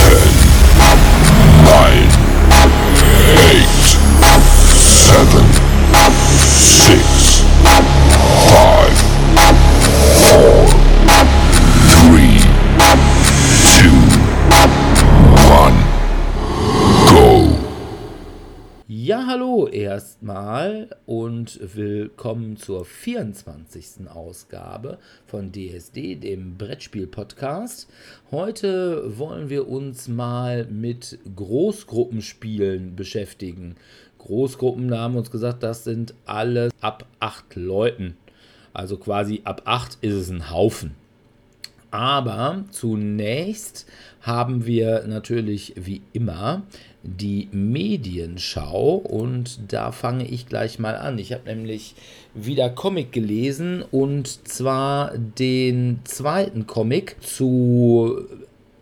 10, erstmal und willkommen zur 24. Ausgabe von DSD, dem Brettspiel-Podcast. Heute wollen wir uns mal mit Großgruppenspielen beschäftigen. Großgruppen, da haben wir uns gesagt, das sind alle ab acht Leuten. Also quasi ab acht ist es ein Haufen. Aber zunächst haben wir natürlich wie immer die Medienschau und da fange ich gleich mal an. Ich habe nämlich wieder Comic gelesen und zwar den zweiten Comic zu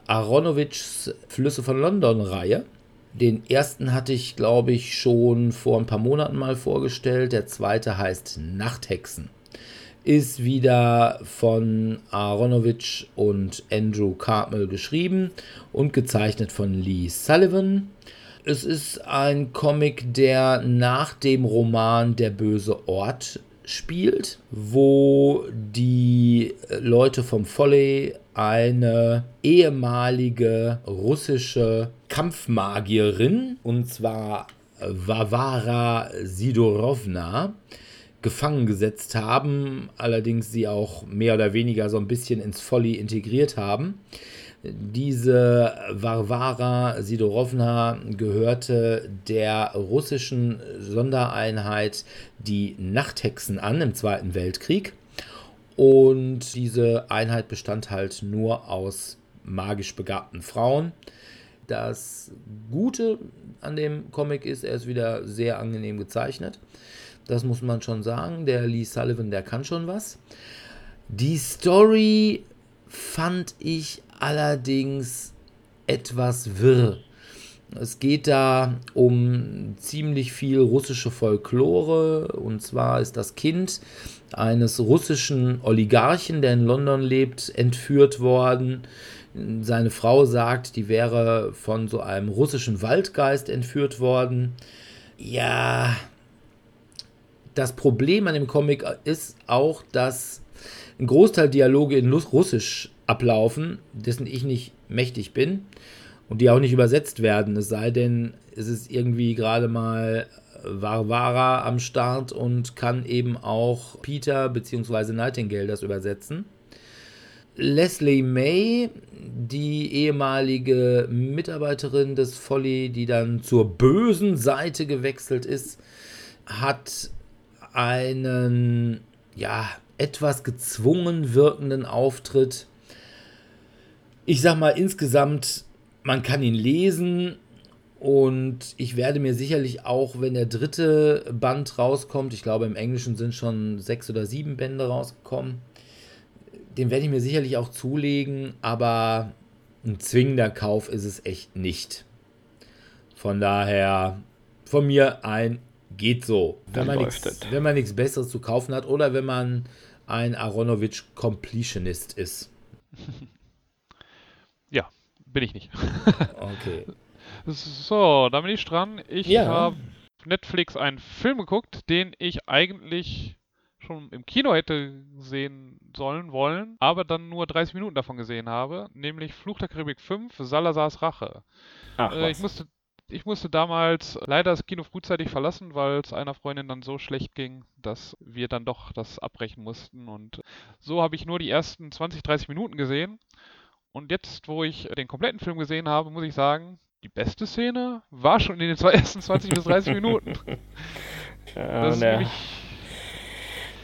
Aronovics Flüsse von London Reihe. Den ersten hatte ich, glaube ich, schon vor ein paar Monaten mal vorgestellt. Der zweite heißt Nachthexen ist wieder von Aronovich und Andrew Cartmel geschrieben und gezeichnet von Lee Sullivan. Es ist ein Comic, der nach dem Roman Der böse Ort spielt, wo die Leute vom Folly eine ehemalige russische Kampfmagierin, und zwar Varvara Sidorovna, gefangen gesetzt haben, allerdings sie auch mehr oder weniger so ein bisschen ins Folly integriert haben. Diese Varvara Sidorovna gehörte der russischen Sondereinheit die Nachthexen an im Zweiten Weltkrieg. Und diese Einheit bestand halt nur aus magisch begabten Frauen. Das Gute an dem Comic ist, er ist wieder sehr angenehm gezeichnet. Das muss man schon sagen. Der Lee Sullivan, der kann schon was. Die Story fand ich allerdings etwas wirr. Es geht da um ziemlich viel russische Folklore. Und zwar ist das Kind eines russischen Oligarchen, der in London lebt, entführt worden. Seine Frau sagt, die wäre von so einem russischen Waldgeist entführt worden. Ja, das Problem an dem Comic ist auch, dass ein Großteil Dialoge in Russisch ablaufen, dessen ich nicht mächtig bin und die auch nicht übersetzt werden. Es sei denn, es ist irgendwie gerade mal Varvara am Start und kann eben auch Peter bzw. Nightingale das übersetzen. Leslie May, die ehemalige Mitarbeiterin des Folly, die dann zur bösen Seite gewechselt ist, hat einen ja etwas gezwungen wirkenden Auftritt. Ich sag mal insgesamt, man kann ihn lesen und ich werde mir sicherlich auch, wenn der dritte Band rauskommt, ich glaube im Englischen sind schon sechs oder sieben Bände rausgekommen, den werde ich mir sicherlich auch zulegen, aber ein zwingender Kauf ist es echt nicht. Von daher von mir ein geht so. Wenn man, nichts, wenn man nichts Besseres zu kaufen hat oder wenn man ein Aronovich Completionist ist. Ja, bin ich nicht. okay. So, da bin ich dran. Ich Ja. habe Netflix einen Film geguckt, den ich eigentlich schon im Kino hätte sehen sollen, wollen, aber dann nur 30 Minuten davon gesehen habe, nämlich Fluch der Karibik 5, Salazars Rache. Ach, Äh, ich musste Ich musste damals leider das Kino frühzeitig verlassen, weil es einer Freundin dann so schlecht ging, dass wir dann doch das abbrechen mussten. Und so habe ich nur die ersten 20, 30 Minuten gesehen. Und jetzt, wo ich den kompletten Film gesehen habe, muss ich sagen, die beste Szene war schon in den zwei ersten 20 bis 30 Minuten. Ja, Das ist nämlich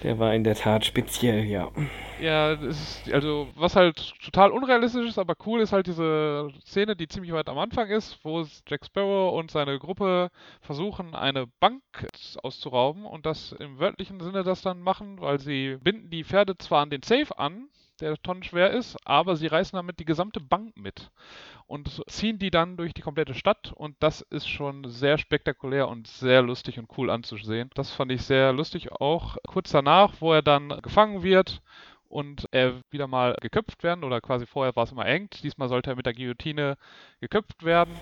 der war in der Tat speziell, ja. Ja, ist, also was halt total unrealistisch ist, aber cool ist halt diese Szene, die ziemlich weit am Anfang ist, wo Jack Sparrow und seine Gruppe versuchen, eine Bank auszurauben und das im wörtlichen Sinne das dann machen, weil sie binden die Pferde zwar an den Safe an, der tonnenschwer ist, aber sie reißen damit die gesamte Bank mit und ziehen die dann durch die komplette Stadt und das ist schon sehr spektakulär und sehr lustig und cool anzusehen. Das fand ich sehr lustig auch kurz danach, wo er dann gefangen wird und er wieder mal geköpft werden oder quasi vorher war es immer eng. Diesmal sollte er mit der Guillotine geköpft werden.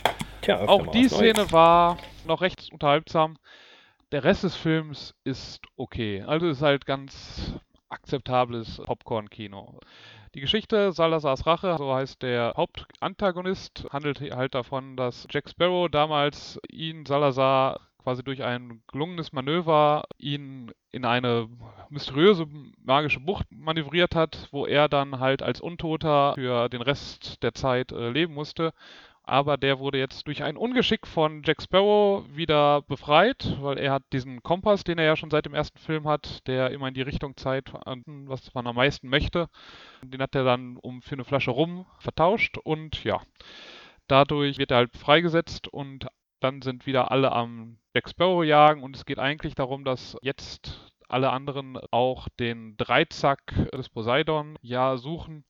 Tja, Auch die was Neues. Szene war noch recht unterhaltsam. Der Rest des Films ist okay. Also ist halt ganz akzeptables Popcorn-Kino. Die Geschichte Salazars Rache, so heißt der Hauptantagonist, handelt halt davon, dass Jack Sparrow damals ihn, Salazar, quasi durch ein gelungenes Manöver ihn in eine mysteriöse magische Bucht manövriert hat, wo er dann halt als Untoter für den Rest der Zeit äh, leben musste. Aber der wurde jetzt durch ein Ungeschick von Jack Sparrow wieder befreit, weil er hat diesen Kompass, den er ja schon seit dem ersten Film hat, der immer in die Richtung zeigt, was man am meisten möchte. Den hat er dann um für eine Flasche rum vertauscht und ja, dadurch wird er halt freigesetzt und dann sind wieder alle am Jack Sparrow jagen und es geht eigentlich darum, dass jetzt alle anderen auch den Dreizack des Poseidon ja suchen,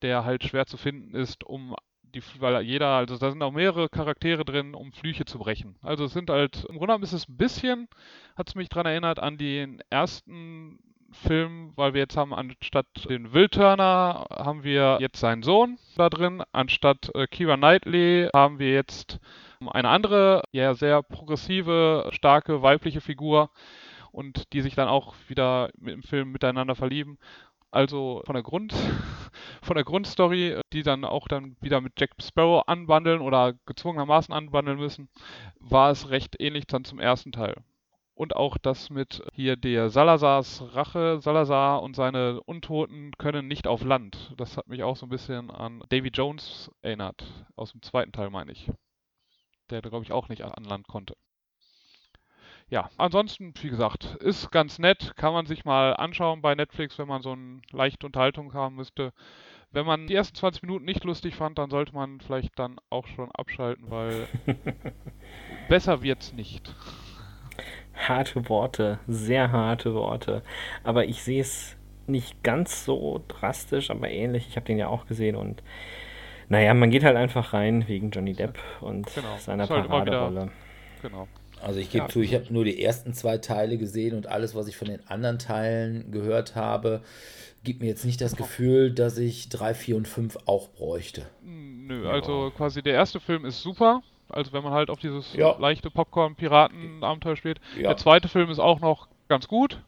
der halt schwer zu finden ist, um die, weil jeder, also da sind auch mehrere Charaktere drin, um Flüche zu brechen. Also es sind halt, im Grunde genommen ist es ein bisschen, hat es mich dran erinnert an den ersten Film, weil wir jetzt haben anstatt den Will Turner haben wir jetzt seinen Sohn da drin, anstatt äh, Keira Knightley haben wir jetzt eine andere, ja sehr progressive, starke weibliche Figur und die sich dann auch wieder im Film miteinander verlieben. Also von der Grund von der Grundstory, die dann auch dann wieder mit Jack Sparrow anbandeln oder gezwungenermaßen anbandeln müssen, war es recht ähnlich dann zum ersten Teil. Und auch das mit hier der Salazars Rache, Salazar und seine Untoten können nicht auf Land. Das hat mich auch so ein bisschen an Davy Jones erinnert, aus dem zweiten Teil meine ich. Der, glaube ich, auch nicht an Land konnte. Ja, ansonsten, wie gesagt, ist ganz nett, kann man sich mal anschauen bei Netflix, wenn man so eine leichte Unterhaltung haben müsste. Wenn man die ersten 20 Minuten nicht lustig fand, dann sollte man vielleicht dann auch schon abschalten, weil besser wird's nicht. Harte Worte, sehr harte Worte. Aber ich sehe es nicht ganz so drastisch, aber ähnlich. Ich habe den ja auch gesehen und naja, man geht halt einfach rein wegen Johnny Depp und Genau. seiner Ist halt immer wieder- Paraderolle. Genau. Also ich gebe Ja. zu, ich habe nur die ersten zwei Teile gesehen und alles, was ich von den anderen Teilen gehört habe, gibt mir jetzt nicht das Gefühl, dass ich 3, 4 und 5 auch bräuchte. Nö, also quasi der erste Film ist super. Also wenn man halt auf dieses Ja. leichte Popcorn-Piraten-Abenteuer spielt. Ja. Der zweite Film ist auch noch ganz gut.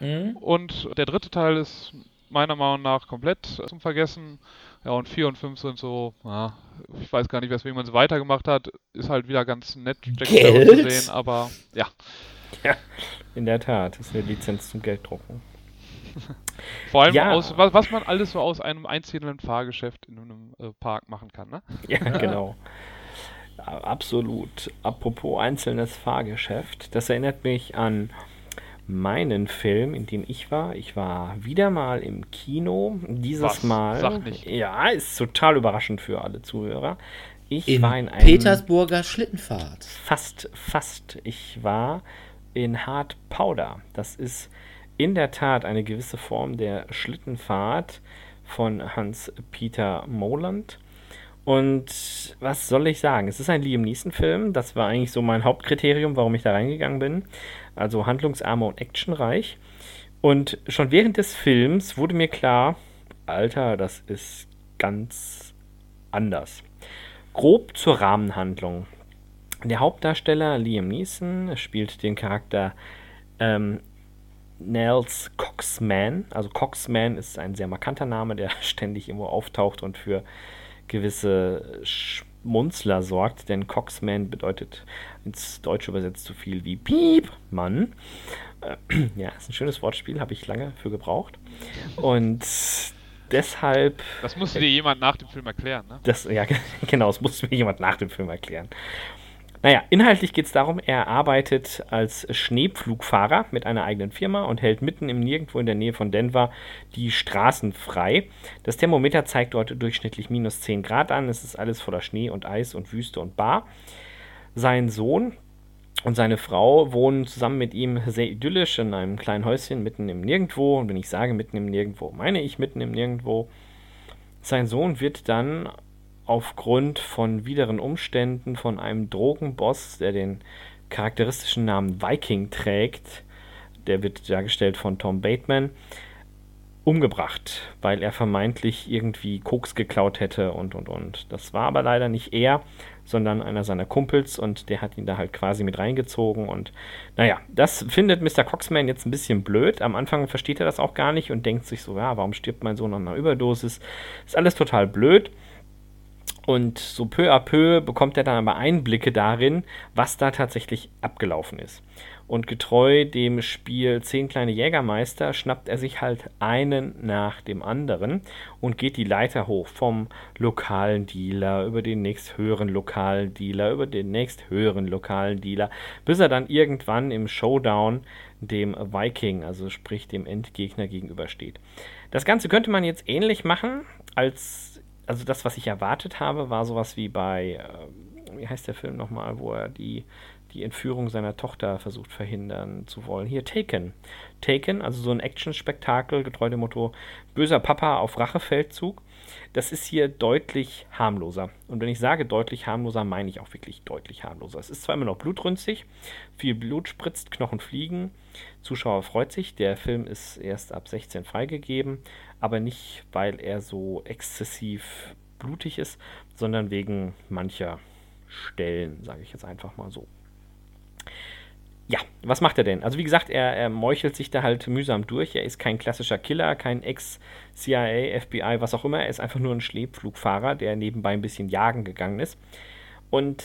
Mhm. Und der dritte Teil ist meiner Meinung nach komplett zum Vergessen. Ja, und 4 und 5 sind so, ja, ich weiß gar nicht, weswegen man sie weitergemacht hat. Ist halt wieder ganz nett, Jack Sparrow zu Geld? sehen, aber ja. In der Tat, das ist eine Lizenz zum Gelddrucken. Vor allem Ja. aus, was, was man alles so aus einem einzelnen Fahrgeschäft in einem äh, Park machen kann, ne? Ja, genau. Ja, Absolut. Apropos einzelnes Fahrgeschäft, das erinnert mich an meinen Film, in dem ich war. Ich war wieder mal im Kino. Dieses Was? Mal. Sag nicht. Ja, ist total überraschend für alle Zuhörer. Ich In war in einem Petersburger Schlittenfahrt. Fast, fast. Ich war in Hard Powder. Das ist in der Tat eine gewisse Form der Schlittenfahrt von Hans-Peter Moland. Und was soll ich sagen? Es ist ein Liam Neeson-Film. Das war eigentlich so mein Hauptkriterium, warum ich da reingegangen bin. Also handlungsarm und actionreich. Und schon während des Films wurde mir klar, Alter, das ist ganz anders. Grob zur Rahmenhandlung. Der Hauptdarsteller Liam Neeson spielt den Charakter ähm, Nels Coxman. Also Coxman ist ein sehr markanter Name, der ständig irgendwo auftaucht und für gewisse Munzler sorgt, denn Coxman bedeutet ins Deutsche übersetzt so viel wie Piep, Mann. Äh, ja, ist ein schönes Wortspiel, habe ich lange für gebraucht. Und deshalb. Das musste dir jemand nach dem Film erklären, ne? Das, ja, genau, das musste mir jemand nach dem Film erklären. Naja, inhaltlich geht es darum, er arbeitet als Schneepflugfahrer mit einer eigenen Firma und hält mitten im Nirgendwo in der Nähe von Denver die Straßen frei. Das Thermometer zeigt dort durchschnittlich minus 10 Grad an. Es ist alles voller Schnee und Eis und Wüste und Bar. Sein Sohn und seine Frau wohnen zusammen mit ihm sehr idyllisch in einem kleinen Häuschen mitten im Nirgendwo. Und wenn ich sage mitten im Nirgendwo, meine ich mitten im Nirgendwo. Sein Sohn wird dann aufgrund von wideren Umständen von einem Drogenboss, der den charakteristischen Namen Viking trägt, der wird dargestellt von Tom Bateman, umgebracht, weil er vermeintlich irgendwie Koks geklaut hätte und und und. Das war aber leider nicht er, sondern einer seiner Kumpels und der hat ihn da halt quasi mit reingezogen und naja, das findet Mr. Coxman jetzt ein bisschen blöd. Am Anfang versteht er das auch gar nicht und denkt sich so, ja, warum stirbt mein Sohn an einer Überdosis? Ist alles total blöd. Und so peu à peu bekommt er dann aber Einblicke darin, was da tatsächlich abgelaufen ist. Und getreu dem Spiel Zehn kleine Jägermeister schnappt er sich halt einen nach dem anderen und geht die Leiter hoch vom lokalen Dealer über den nächsthöheren lokalen Dealer, über den nächsthöheren lokalen Dealer, bis er dann irgendwann im Showdown dem Viking, also sprich dem Endgegner gegenübersteht. Das Ganze könnte man jetzt ähnlich machen als also das, was ich erwartet habe, war sowas wie bei, äh, wie heißt der Film nochmal, wo er die, die Entführung seiner Tochter versucht verhindern zu wollen. Hier, Taken. Taken, also so ein Action-Spektakel, getreu dem Motto, böser Papa auf Rachefeldzug. Das ist hier deutlich harmloser. Und wenn ich sage deutlich harmloser, meine ich auch wirklich deutlich harmloser. Es ist zwar immer noch blutrünstig, viel Blut spritzt, Knochen fliegen. Zuschauer freut sich. Der Film ist erst ab 16 freigegeben aber nicht, weil er so exzessiv blutig ist, sondern wegen mancher Stellen, sage ich jetzt einfach mal so. Ja, was macht er denn? Also wie gesagt, er, er meuchelt sich da halt mühsam durch. Er ist kein klassischer Killer, kein Ex-CIA, FBI, was auch immer. Er ist einfach nur ein Schleppflugfahrer, der nebenbei ein bisschen jagen gegangen ist. Und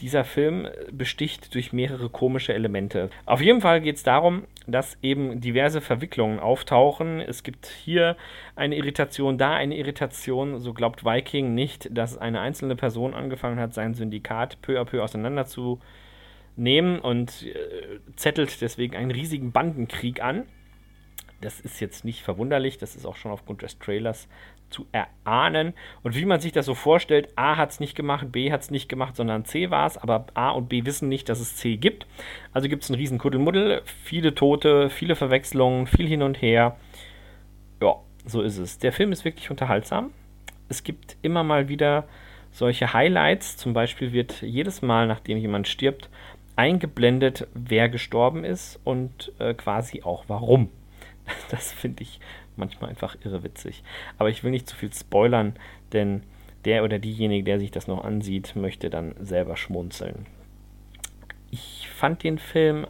dieser Film besticht durch mehrere komische Elemente. Auf jeden Fall geht es darum, dass eben diverse Verwicklungen auftauchen. Es gibt hier eine Irritation, da eine Irritation. So glaubt Viking nicht, dass eine einzelne Person angefangen hat, sein Syndikat peu à peu auseinanderzunehmen und äh, zettelt deswegen einen riesigen Bandenkrieg an. Das ist jetzt nicht verwunderlich, das ist auch schon aufgrund des Trailers zu erahnen. Und wie man sich das so vorstellt, A hat es nicht gemacht, B hat es nicht gemacht, sondern C war es, aber A und B wissen nicht, dass es C gibt. Also gibt es einen riesen Kuddelmuddel, viele Tote, viele Verwechslungen, viel hin und her. Ja, so ist es. Der Film ist wirklich unterhaltsam. Es gibt immer mal wieder solche Highlights. Zum Beispiel wird jedes Mal, nachdem jemand stirbt, eingeblendet, wer gestorben ist und äh, quasi auch warum. Das finde ich manchmal einfach irrewitzig. Aber ich will nicht zu viel spoilern, denn der oder diejenige, der sich das noch ansieht, möchte dann selber schmunzeln. Ich fand den Film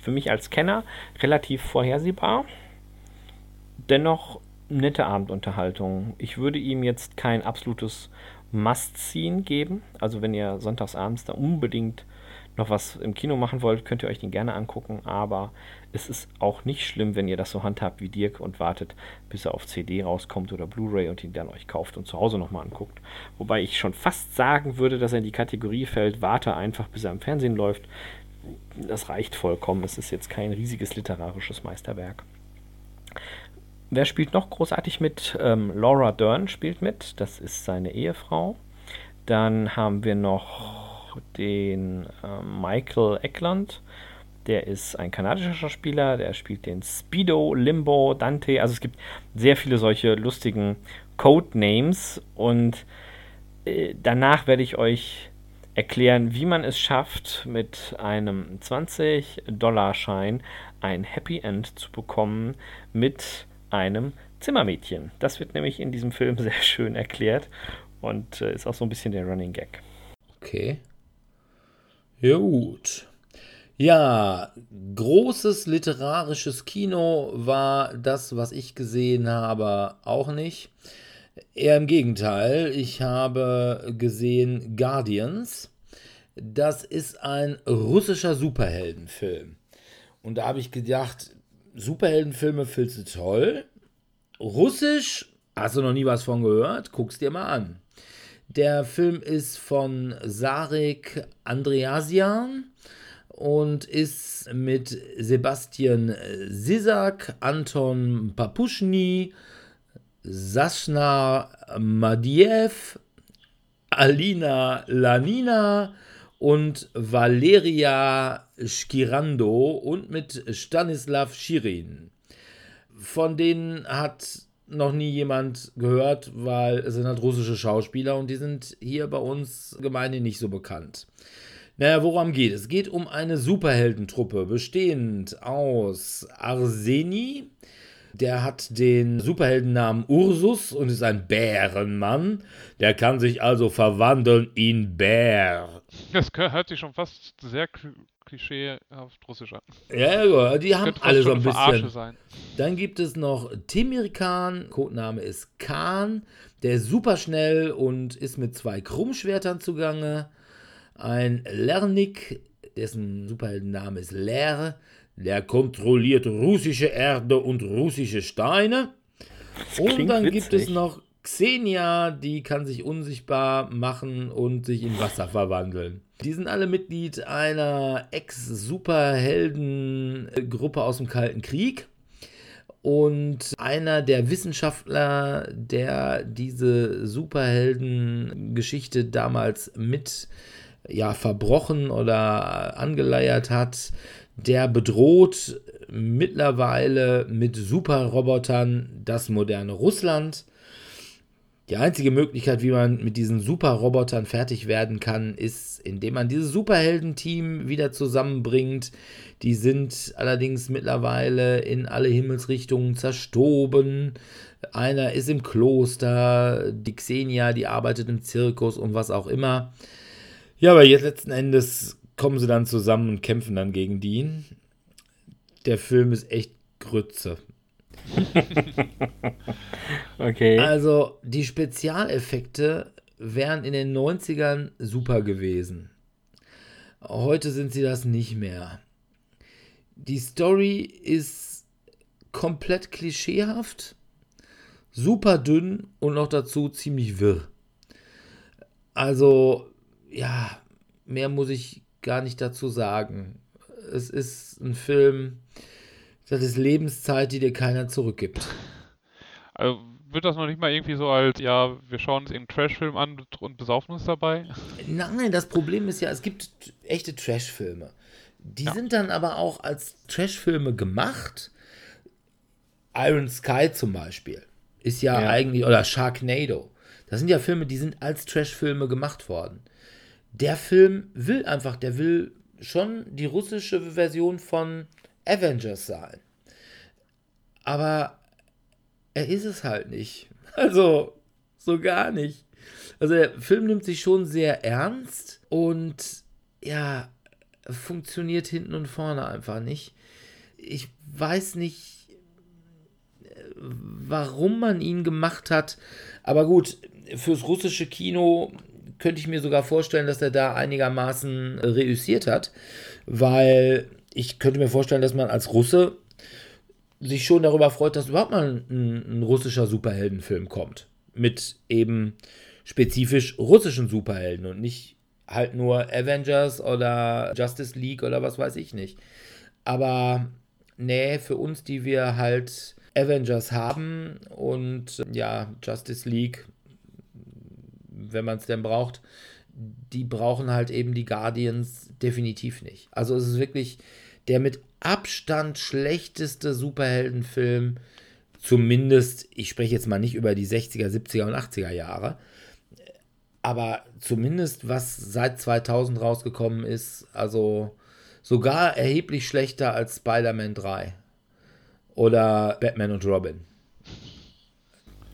für mich als Kenner relativ vorhersehbar. Dennoch nette Abendunterhaltung. Ich würde ihm jetzt kein absolutes Must-Seen geben. Also wenn ihr sonntagsabends da unbedingt noch was im Kino machen wollt, könnt ihr euch den gerne angucken. Aber es ist auch nicht schlimm, wenn ihr das so handhabt wie Dirk und wartet, bis er auf CD rauskommt oder Blu-ray und ihn dann euch kauft und zu Hause nochmal anguckt. Wobei ich schon fast sagen würde, dass er in die Kategorie fällt, warte einfach, bis er im Fernsehen läuft. Das reicht vollkommen. Es ist jetzt kein riesiges literarisches Meisterwerk. Wer spielt noch großartig mit? Ähm, Laura Dern spielt mit. Das ist seine Ehefrau. Dann haben wir noch den äh, Michael Eckland der ist ein kanadischer Schauspieler, der spielt den Speedo, Limbo, Dante. Also es gibt sehr viele solche lustigen Codenames und äh, danach werde ich euch erklären, wie man es schafft, mit einem 20-Dollar-Schein ein Happy End zu bekommen mit einem Zimmermädchen. Das wird nämlich in diesem Film sehr schön erklärt und äh, ist auch so ein bisschen der Running Gag. Okay. Ja, gut. Ja, großes literarisches Kino war das, was ich gesehen habe, auch nicht. Eher im Gegenteil, ich habe gesehen Guardians. Das ist ein russischer Superheldenfilm. Und da habe ich gedacht, Superheldenfilme findest du toll. Russisch, hast du noch nie was von gehört? Guck's dir mal an. Der Film ist von Sarek Andreasian und ist mit Sebastian Sisak, Anton Papuschny, Sascha Madiev, Alina Lanina und Valeria Skirando und mit Stanislav Schirin. Von denen hat noch nie jemand gehört, weil es sind halt russische Schauspieler und die sind hier bei uns gemeinhin nicht so bekannt. Naja, worum geht es? Es geht um eine Superheldentruppe, bestehend aus Arseni, der hat den Superheldennamen Ursus und ist ein Bärenmann. Der kann sich also verwandeln in Bär. Das hört sich schon fast sehr klischeehaft russisch an. Ja, ja, die haben alle so ein bisschen. Sein. Dann gibt es noch Timir Khan, Codename ist Khan, der ist super schnell und ist mit zwei Krummschwertern zugange. Ein Lernik, dessen Superheldenname ist Ler, der kontrolliert russische Erde und russische Steine. Und dann witzig. gibt es noch Xenia, die kann sich unsichtbar machen und sich in Wasser verwandeln. Die sind alle Mitglied einer Ex-Superhelden-Gruppe aus dem Kalten Krieg. Und einer der Wissenschaftler, der diese Superhelden-Geschichte damals mit ja, verbrochen oder angeleiert hat, der bedroht mittlerweile mit Superrobotern das moderne Russland. Die einzige Möglichkeit, wie man mit diesen Superrobotern fertig werden kann, ist, indem man dieses Superheldenteam wieder zusammenbringt. Die sind allerdings mittlerweile in alle Himmelsrichtungen zerstoben. Einer ist im Kloster, die Xenia, die arbeitet im Zirkus und was auch immer. Ja, aber jetzt letzten Endes kommen sie dann zusammen und kämpfen dann gegen die. Der Film ist echt Grütze. okay. Also, die Spezialeffekte wären in den 90ern super gewesen. Heute sind sie das nicht mehr. Die Story ist komplett klischeehaft, super dünn und noch dazu ziemlich wirr. Also, ja, mehr muss ich gar nicht dazu sagen. Es ist ein Film, das ist Lebenszeit, die dir keiner zurückgibt. Also wird das noch nicht mal irgendwie so als, ja, wir schauen uns einen Trashfilm an und besaufen uns dabei? Nein, das Problem ist ja, es gibt echte Trashfilme. Die ja. sind dann aber auch als Trashfilme gemacht. Iron Sky zum Beispiel ist ja, ja. eigentlich, oder Sharknado. Das sind ja Filme, die sind als Trashfilme gemacht worden der Film will einfach, der will schon die russische Version von Avengers sein. Aber er ist es halt nicht. Also, so gar nicht. Also, der Film nimmt sich schon sehr ernst und ja, funktioniert hinten und vorne einfach nicht. Ich weiß nicht, warum man ihn gemacht hat. Aber gut, fürs russische Kino könnte ich mir sogar vorstellen, dass er da einigermaßen reüssiert hat, weil ich könnte mir vorstellen, dass man als Russe sich schon darüber freut, dass überhaupt mal ein, ein russischer Superheldenfilm kommt. Mit eben spezifisch russischen Superhelden und nicht halt nur Avengers oder Justice League oder was weiß ich nicht. Aber nee, für uns, die wir halt Avengers haben und ja, Justice League wenn man es denn braucht, die brauchen halt eben die Guardians definitiv nicht. Also es ist wirklich der mit Abstand schlechteste Superheldenfilm, zumindest, ich spreche jetzt mal nicht über die 60er, 70er und 80er Jahre, aber zumindest was seit 2000 rausgekommen ist, also sogar erheblich schlechter als Spider-Man 3 oder Batman und Robin.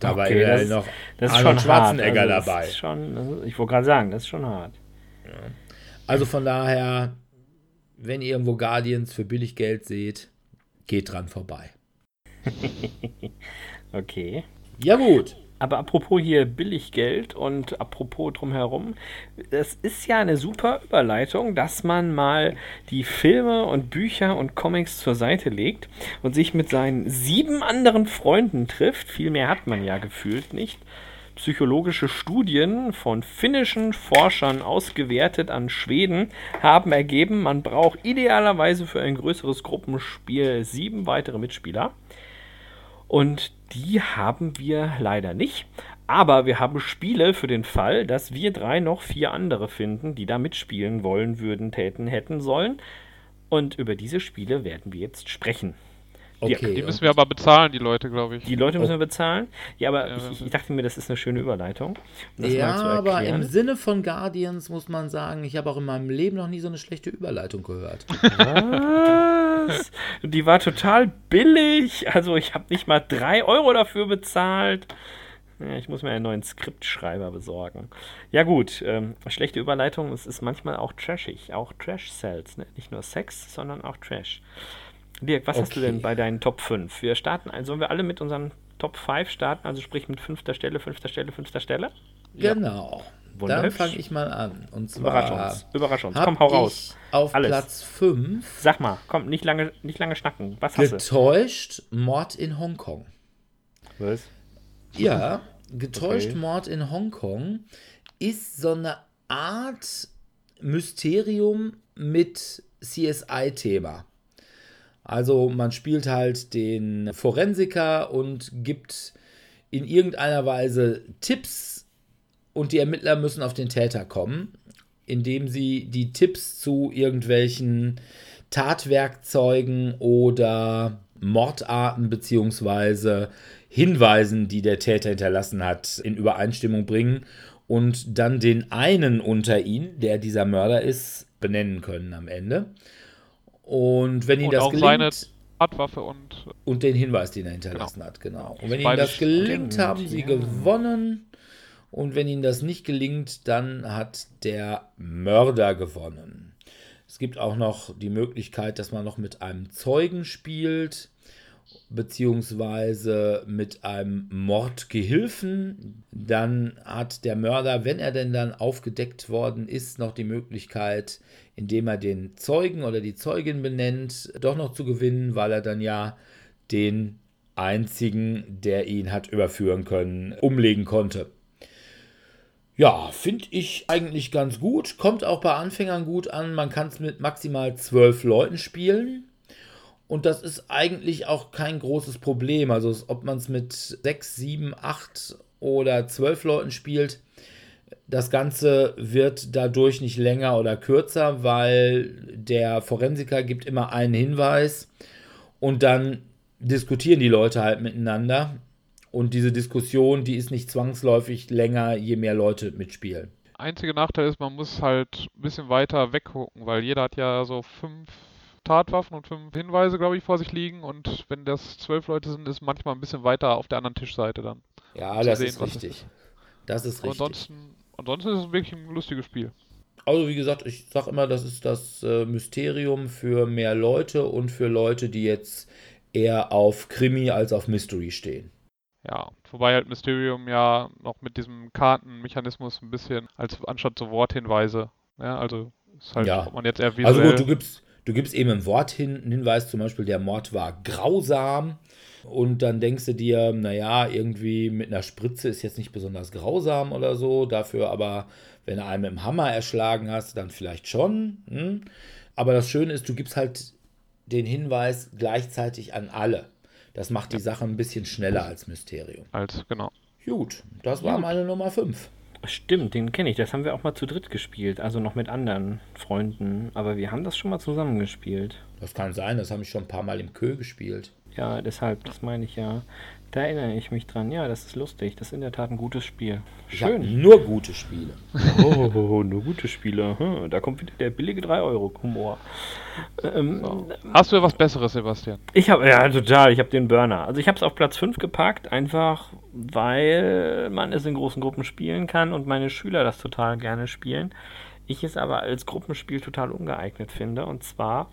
Da war ja noch das ist Arnold schon Schwarzenegger also, dabei. Schon, ich wollte gerade sagen, das ist schon hart. Ja. Also von daher, wenn ihr irgendwo Guardians für billig Geld seht, geht dran vorbei. okay. Ja gut, Aber apropos hier Billiggeld und apropos drumherum, es ist ja eine super Überleitung, dass man mal die Filme und Bücher und Comics zur Seite legt und sich mit seinen sieben anderen Freunden trifft. Viel mehr hat man ja gefühlt nicht. Psychologische Studien von finnischen Forschern ausgewertet an Schweden haben ergeben, man braucht idealerweise für ein größeres Gruppenspiel sieben weitere Mitspieler. Und die haben wir leider nicht. Aber wir haben Spiele für den Fall, dass wir drei noch vier andere finden, die da mitspielen wollen, würden, täten, hätten sollen. Und über diese Spiele werden wir jetzt sprechen. Okay. Die müssen wir aber bezahlen, die Leute, glaube ich. Die Leute müssen Oh. wir bezahlen. Ja, aber Ja, ich, ich dachte mir, das ist eine schöne Überleitung. um das ja, aber im Sinne von Guardians muss man sagen, ich habe auch in meinem Leben noch nie so eine schlechte Überleitung gehört. Was? Die war total billig. Also ich habe nicht mal 3 Euro dafür bezahlt. Ja, ich muss mir einen neuen Skriptschreiber besorgen. Ja gut, ähm, schlechte Überleitung, es ist manchmal auch trashig. Auch Trash-Cells, ne? Nicht nur Sex, sondern auch Trash. Dirk, was hast du Okay. denn bei deinen Top 5? Wir starten, also sollen wir alle mit unseren Top 5 starten, also sprich mit fünfter Stelle, fünfter Stelle, fünfter Stelle? Genau. Dann Wunderhübsch. fange ich mal an. Und Überrasch zwar uns, überrasch uns. Komm, hau ich raus. auf Alles. Platz 5 Sag mal, komm, nicht lange, nicht lange schnacken. Was hast du? getäuscht Mord in Hongkong. Was? Ja, getäuscht Okay. Mord in Hongkong ist so eine Art Mysterium mit CSI-Thema. Also man spielt halt den Forensiker und gibt in irgendeiner Weise Tipps und die Ermittler müssen auf den Täter kommen, indem sie die Tipps zu irgendwelchen Tatwerkzeugen oder Mordarten beziehungsweise Hinweisen, die der Täter hinterlassen hat, in Übereinstimmung bringen und dann den einen unter ihnen, der dieser Mörder ist, benennen können am Ende. Und wenn ihnen Und das auch gelingt, seine und und den Hinweis, den er hinterlassen hat, genau. Und wenn ihnen das gelingt, haben sie gewonnen. Und wenn ihnen das nicht gelingt, dann hat der Mörder gewonnen. Es gibt auch noch die Möglichkeit, dass man noch mit einem Zeugen spielt, beziehungsweise mit einem Mordgehilfen. Dann hat der Mörder, wenn er denn dann aufgedeckt worden ist, noch die Möglichkeit, indem er den Zeugen oder die Zeugin benennt, doch noch zu gewinnen, weil er dann ja den einzigen, der ihn hat überführen können, umlegen konnte. Ja, finde ich eigentlich ganz gut. Kommt auch bei Anfängern gut an. Man kann es mit maximal zwölf Leuten spielen. Und das ist eigentlich auch kein großes Problem. Also ob man es mit sechs, sieben, acht oder zwölf Leuten spielt, das Ganze wird dadurch nicht länger oder kürzer, weil der Forensiker gibt immer einen Hinweis und dann diskutieren die Leute halt miteinander. Und diese Diskussion, die ist nicht zwangsläufig länger, je mehr Leute mitspielen. einzige Nachteil ist, man muss halt ein bisschen weiter weggucken, weil jeder hat ja so fünf Tatwaffen und fünf Hinweise, glaube ich, vor sich liegen. Und wenn das zwölf Leute sind, ist manchmal ein bisschen weiter auf der anderen Tischseite dann. Ja, das sehen, ist richtig. Das ist richtig. ansonsten, ansonsten ist es wirklich ein lustiges Spiel. Also wie gesagt, ich sag immer, das ist das äh, Mysterium für mehr Leute und für Leute, die jetzt eher auf Krimi als auf Mystery stehen. Ja, wobei halt Mysterium ja noch mit diesem Kartenmechanismus ein bisschen als anstatt so Worthinweise. Ja, also ist halt, Ja. ob man jetzt eher visuell. Also gut, du gibst, du gibst eben ein Wort hin, einen Hinweis, zum Beispiel, der Mord war grausam. Und dann denkst du dir, naja, irgendwie mit einer Spritze ist jetzt nicht besonders grausam oder so. Dafür aber, wenn du einen mit dem Hammer erschlagen hast, dann vielleicht schon. Hm? Aber das Schöne ist, du gibst halt den Hinweis gleichzeitig an alle. Das macht die Sache ein bisschen schneller als Mysterium. als, genau. Gut, das war meine Nummer 5. Stimmt, den kenne ich. Das haben wir auch mal zu dritt gespielt. Also noch mit anderen Freunden. Aber wir haben das schon mal zusammen gespielt. Das kann sein, das habe ich schon ein paar Mal im Kö gespielt. Ja, deshalb, das meine ich ja. Da erinnere ich mich dran. Ja, das ist lustig. Das ist in der Tat ein gutes Spiel. Schön. nur gute Spiele. Oh, nur gute Spiele. Hm, Da kommt wieder der billige 3-Euro-Humor. Ähm, So. Hast du ja was Besseres, Sebastian? Ich habe, ja, total. Ich habe den Burner. Also ich habe es auf Platz 5 gepackt, einfach weil man es in großen Gruppen spielen kann und meine Schüler das total gerne spielen. Ich es aber als Gruppenspiel total ungeeignet finde, und zwar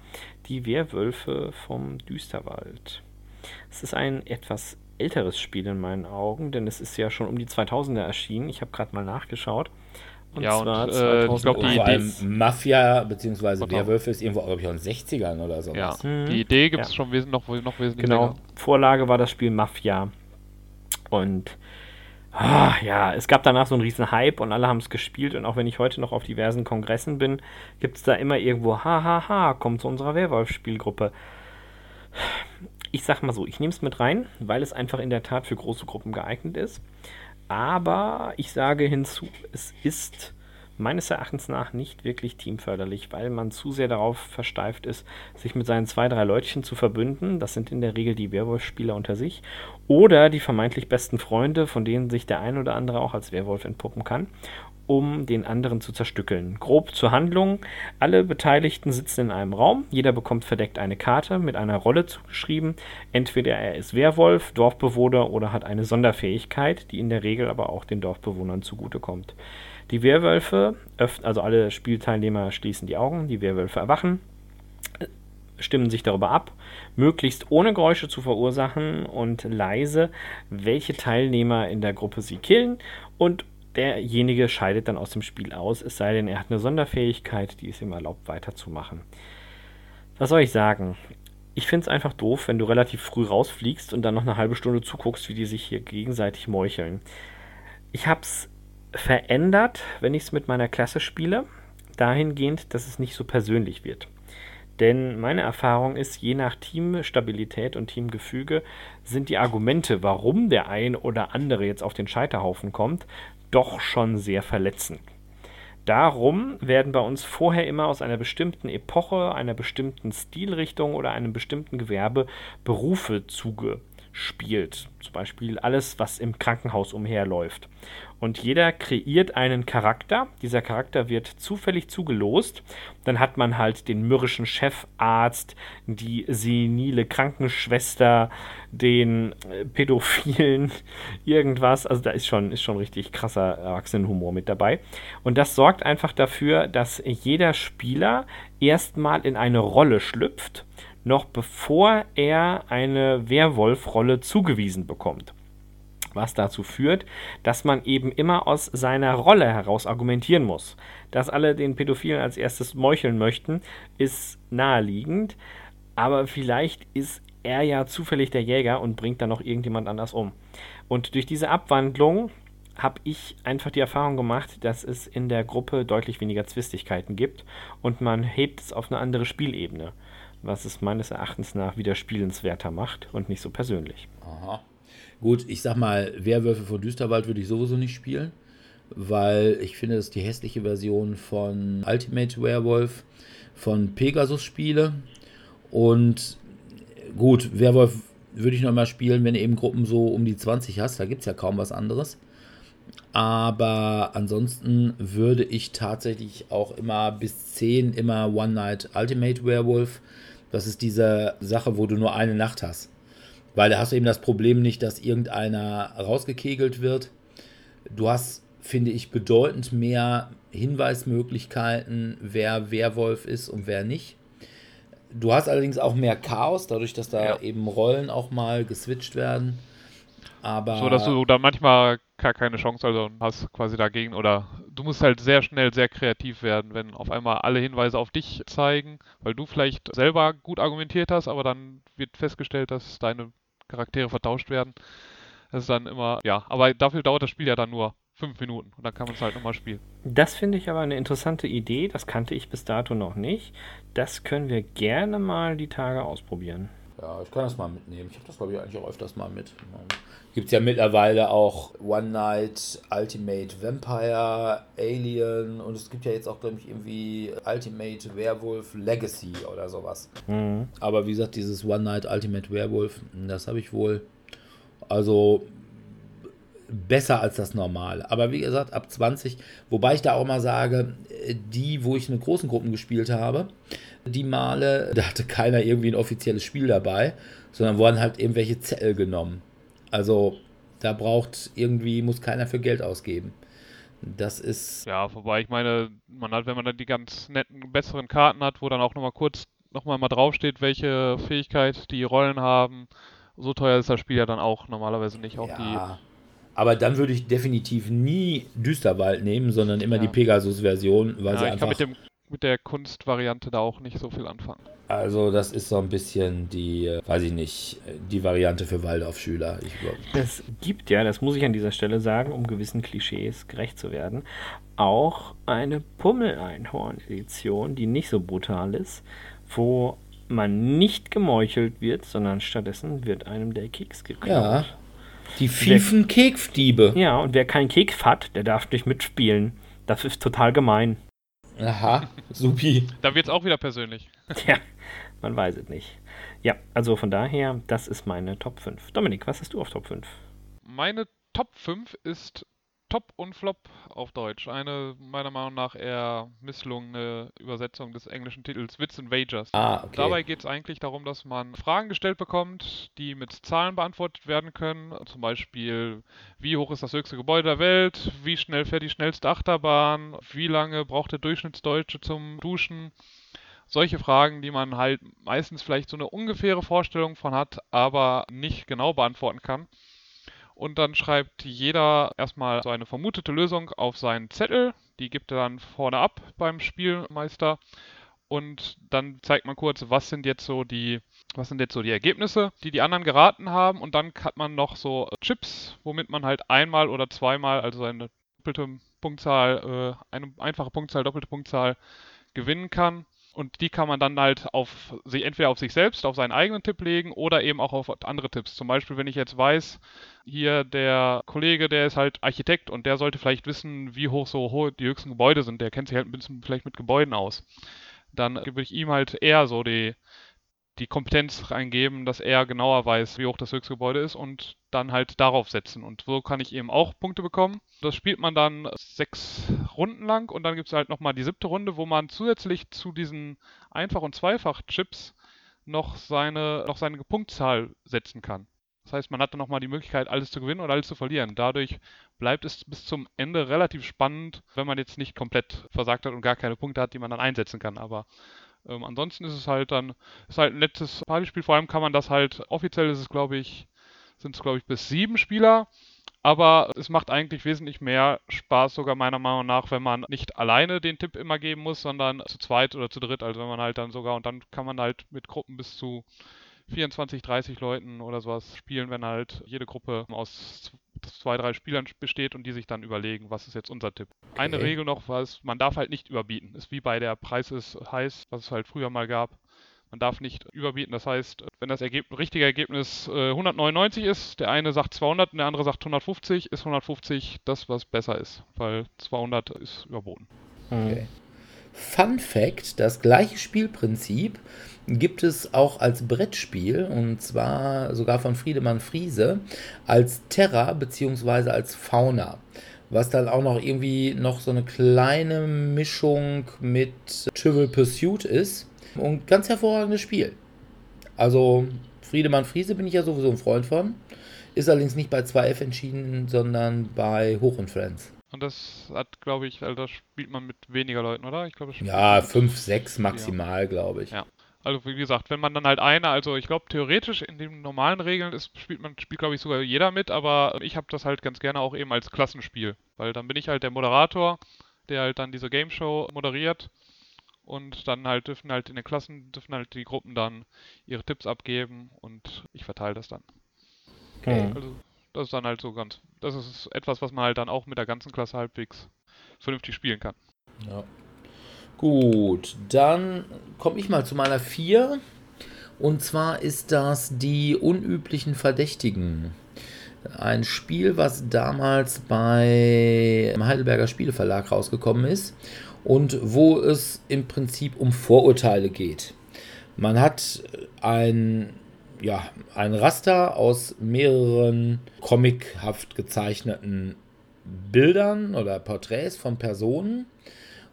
die Werwölfe vom Düsterwald. Es ist ein etwas älteres Spiel in meinen Augen, denn es ist ja schon um die 2000er erschienen. Ich habe gerade mal nachgeschaut. Und ja, zwar und, äh, ich glaube, die Vor allem Mafia bzw. Werwölfe ist irgendwo, glaube ich, auch in den 60ern oder so. Ja, mhm. die Idee gibt es ja. schon wes noch, noch wesentlich Genau, länger. Vorlage war das Spiel Mafia. Und ah, ja, es gab danach so einen riesen Hype und alle haben es gespielt. Und auch wenn ich heute noch auf diversen Kongressen bin, gibt es da immer irgendwo, hahaha, ha, ha, kommt zu unserer Werwolf-Spielgruppe. Ich sag mal so, ich nehme es mit rein, weil es einfach in der Tat für große Gruppen geeignet ist. Aber ich sage hinzu, es ist meines Erachtens nach nicht wirklich teamförderlich, weil man zu sehr darauf versteift ist, sich mit seinen zwei, drei Leutchen zu verbünden. Das sind in der Regel die Werwolf-Spieler unter sich. Oder die vermeintlich besten Freunde, von denen sich der ein oder andere auch als Werwolf entpuppen kann um den anderen zu zerstückeln. Grob zur Handlung. Alle Beteiligten sitzen in einem Raum. Jeder bekommt verdeckt eine Karte mit einer Rolle zugeschrieben. Entweder er ist Werwolf, Dorfbewohner oder hat eine Sonderfähigkeit, die in der Regel aber auch den Dorfbewohnern zugutekommt. Die Werwölfe, also alle Spielteilnehmer schließen die Augen, die Werwölfe erwachen, stimmen sich darüber ab, möglichst ohne Geräusche zu verursachen und leise, welche Teilnehmer in der Gruppe sie killen und derjenige scheidet dann aus dem Spiel aus, es sei denn, er hat eine Sonderfähigkeit, die es ihm erlaubt, weiterzumachen. Was soll ich sagen? Ich finde es einfach doof, wenn du relativ früh rausfliegst und dann noch eine halbe Stunde zuguckst, wie die sich hier gegenseitig meucheln. Ich habe es verändert, wenn ich es mit meiner Klasse spiele, dahingehend, dass es nicht so persönlich wird. Denn meine Erfahrung ist, je nach Teamstabilität und Teamgefüge sind die Argumente, warum der ein oder andere jetzt auf den Scheiterhaufen kommt, doch schon sehr verletzend. Darum werden bei uns vorher immer aus einer bestimmten Epoche, einer bestimmten Stilrichtung oder einem bestimmten Gewerbe Berufe zugespielt. Zum Beispiel alles, was im Krankenhaus umherläuft. Und jeder kreiert einen Charakter. Dieser Charakter wird zufällig zugelost. Dann hat man halt den mürrischen Chefarzt, die senile Krankenschwester, den äh, Pädophilen, irgendwas. Also da ist schon, ist schon richtig krasser Erwachsenenhumor mit dabei. Und das sorgt einfach dafür, dass jeder Spieler erstmal in eine Rolle schlüpft, noch bevor er eine Werwolf-Rolle zugewiesen bekommt was dazu führt, dass man eben immer aus seiner Rolle heraus argumentieren muss. Dass alle den Pädophilen als erstes meucheln möchten, ist naheliegend, aber vielleicht ist er ja zufällig der Jäger und bringt dann noch irgendjemand anders um. Und durch diese Abwandlung habe ich einfach die Erfahrung gemacht, dass es in der Gruppe deutlich weniger Zwistigkeiten gibt und man hebt es auf eine andere Spielebene, was es meines Erachtens nach wieder spielenswerter macht und nicht so persönlich. Aha. Gut, ich sag mal, Werwölfe von Düsterwald würde ich sowieso nicht spielen, weil ich finde, dass die hässliche Version von Ultimate Werewolf von Pegasus spiele. Und gut, Werwolf würde ich noch mal spielen, wenn du eben Gruppen so um die 20 hast. Da gibt es ja kaum was anderes. Aber ansonsten würde ich tatsächlich auch immer bis 10 immer One Night Ultimate Werewolf. Das ist diese Sache, wo du nur eine Nacht hast. Weil da hast du eben das Problem nicht, dass irgendeiner rausgekegelt wird. Du hast, finde ich, bedeutend mehr Hinweismöglichkeiten, wer Werwolf ist und wer nicht. Du hast allerdings auch mehr Chaos, dadurch, dass da ja. eben Rollen auch mal geswitcht werden. Aber so, dass du da manchmal gar keine Chance also hast quasi dagegen oder du musst halt sehr schnell sehr kreativ werden, wenn auf einmal alle Hinweise auf dich zeigen, weil du vielleicht selber gut argumentiert hast, aber dann wird festgestellt, dass deine Charaktere vertauscht werden. Das ist dann immer, ja, aber dafür dauert das Spiel ja dann nur fünf Minuten und dann kann man es halt nochmal spielen. Das finde ich aber eine interessante Idee, das kannte ich bis dato noch nicht. Das können wir gerne mal die Tage ausprobieren. Ja, ich kann das mal mitnehmen. Ich habe das, glaube ich, eigentlich auch öfters mal mit. Gibt es ja mittlerweile auch One Night, Ultimate Vampire, Alien und es gibt ja jetzt auch, glaube ich, irgendwie Ultimate Werewolf Legacy oder sowas. Mhm. Aber wie gesagt, dieses One Night Ultimate Werewolf, das habe ich wohl. Also besser als das Normale. Aber wie gesagt, ab 20, wobei ich da auch mal sage, die, wo ich in großen Gruppen gespielt habe, die Male, da hatte keiner irgendwie ein offizielles Spiel dabei, sondern wurden halt irgendwelche Zettel genommen. Also da braucht irgendwie, muss keiner für Geld ausgeben. Das ist. Ja, wobei ich meine, man hat, wenn man dann die ganz netten, besseren Karten hat, wo dann auch nochmal kurz nochmal mal draufsteht, welche Fähigkeit die Rollen haben, so teuer ist das Spiel ja dann auch normalerweise nicht. Auch ja, aber dann würde ich definitiv nie Düsterwald nehmen, sondern immer Ja. die Pegasus-Version, weil die, sie ja, ich kann einfach. mit, dem, mit der Kunstvariante da auch nicht so viel anfangen. Also, das ist so ein bisschen die, äh, weiß ich nicht, äh, die Variante für Waldorfschüler. Ich glaub, Es gibt ja, das muss ich an dieser Stelle sagen, um gewissen Klischees gerecht zu werden, auch eine Pummel-Einhorn-Edition, die nicht so brutal ist, wo man nicht gemeuchelt wird, sondern stattdessen wird einem der Keks geklaut. Ja. Die fiefen Kekfdiebe. Ja, und wer keinen Keks hat, der darf nicht mitspielen. Das ist total gemein. Aha, supi. Da wird es auch wieder persönlich. Tja, man weiß es nicht. Ja, also von daher, das ist meine Top 5. Dominik, was hast du auf Top 5? Meine Top 5 ist Top und Flop auf Deutsch. Eine meiner Meinung nach eher misslungene Übersetzung des englischen Titels Wits and Wagers. Ah, okay. Dabei geht es eigentlich darum, dass man Fragen gestellt bekommt, die mit Zahlen beantwortet werden können. Zum Beispiel, wie hoch ist das höchste Gebäude der Welt? Wie schnell fährt die schnellste Achterbahn? Wie lange braucht der Durchschnittsdeutsche zum Duschen? Solche Fragen, die man halt meistens vielleicht so eine ungefähre Vorstellung von hat, aber nicht genau beantworten kann. Und dann schreibt jeder erstmal so eine vermutete Lösung auf seinen Zettel. Die gibt er dann vorne ab beim Spielmeister und dann zeigt man kurz, was sind jetzt so die, was sind jetzt so die Ergebnisse, die die anderen geraten haben und dann hat man noch so Chips, womit man halt einmal oder zweimal, also eine doppelte Punktzahl, äh, eine einfache Punktzahl, doppelte Punktzahl gewinnen kann. Und die kann man dann halt auf sich entweder auf sich selbst, auf seinen eigenen Tipp legen oder eben auch auf andere Tipps. Zum Beispiel, wenn ich jetzt weiß, hier der Kollege, der ist halt Architekt und der sollte vielleicht wissen, wie hoch so hoch die höchsten Gebäude sind. Der kennt sich halt ein bisschen vielleicht mit Gebäuden aus dann würde ich ihm halt eher so die, die Kompetenz reingeben, dass er genauer weiß, wie hoch das höchste Gebäude ist und dann halt darauf setzen. Und so kann ich eben auch Punkte bekommen. Das spielt man dann sechs Runden lang und dann gibt es halt nochmal die siebte Runde, wo man zusätzlich zu diesen Einfach- und Zweifach-Chips noch seine, noch seine Punktzahl setzen kann. Das heißt, man hat dann nochmal die Möglichkeit, alles zu gewinnen oder alles zu verlieren. Dadurch bleibt es bis zum Ende relativ spannend, wenn man jetzt nicht komplett versagt hat und gar keine Punkte hat, die man dann einsetzen kann. Aber ähm, ansonsten ist es halt dann, ist halt ein nettes Partyspiel. Vor allem kann man das halt, offiziell ist es glaube ich, sind es glaube ich bis sieben Spieler. Aber es macht eigentlich wesentlich mehr Spaß, sogar meiner Meinung nach, wenn man nicht alleine den Tipp immer geben muss, sondern zu zweit oder zu dritt. Also wenn man halt dann sogar, und dann kann man halt mit Gruppen bis zu 24, 30 Leuten oder sowas spielen, wenn halt jede Gruppe aus zwei, drei Spielern besteht und die sich dann überlegen, was ist jetzt unser Tipp. Eine Okay. Regel noch, was man darf halt nicht überbieten. Ist wie bei der Preis ist heiß, was es halt früher mal gab. Man darf nicht überbieten. Das heißt, wenn das Ergeb richtige Ergebnis äh, 199 ist, der eine sagt 200 und der andere sagt 150, ist 150 das, was besser ist, weil 200 ist überboten. Okay. Fun Fact: Das gleiche Spielprinzip gibt es auch als Brettspiel und zwar sogar von Friedemann Friese als Terra bzw. als Fauna. Was dann auch noch irgendwie noch so eine kleine Mischung mit Trivial Pursuit ist. Und ganz hervorragendes Spiel. Also Friedemann Friese bin ich ja sowieso ein Freund von. Ist allerdings nicht bei 2F entschieden, sondern bei Hoch und Friends. Und das hat, glaube ich, also das spielt man mit weniger Leuten, oder? Ich glaube, Ja, 5, 6 maximal, glaube ich. Ja. Also wie gesagt, wenn man dann halt eine, also ich glaube theoretisch in den normalen Regeln ist, spielt man, spielt glaube ich sogar jeder mit, aber ich habe das halt ganz gerne auch eben als Klassenspiel, weil dann bin ich halt der Moderator, der halt dann diese Game Show moderiert und dann halt dürfen halt in den Klassen dürfen halt die Gruppen dann ihre Tipps abgeben und ich verteile das dann. Okay. Also das ist dann halt so ganz, das ist etwas, was man halt dann auch mit der ganzen Klasse halbwegs vernünftig spielen kann. Ja. Gut, dann komme ich mal zu meiner 4. Und zwar ist das die unüblichen Verdächtigen. Ein Spiel, was damals bei Heidelberger Spieleverlag rausgekommen ist und wo es im Prinzip um Vorurteile geht. Man hat ein, ja, ein Raster aus mehreren comichaft gezeichneten Bildern oder Porträts von Personen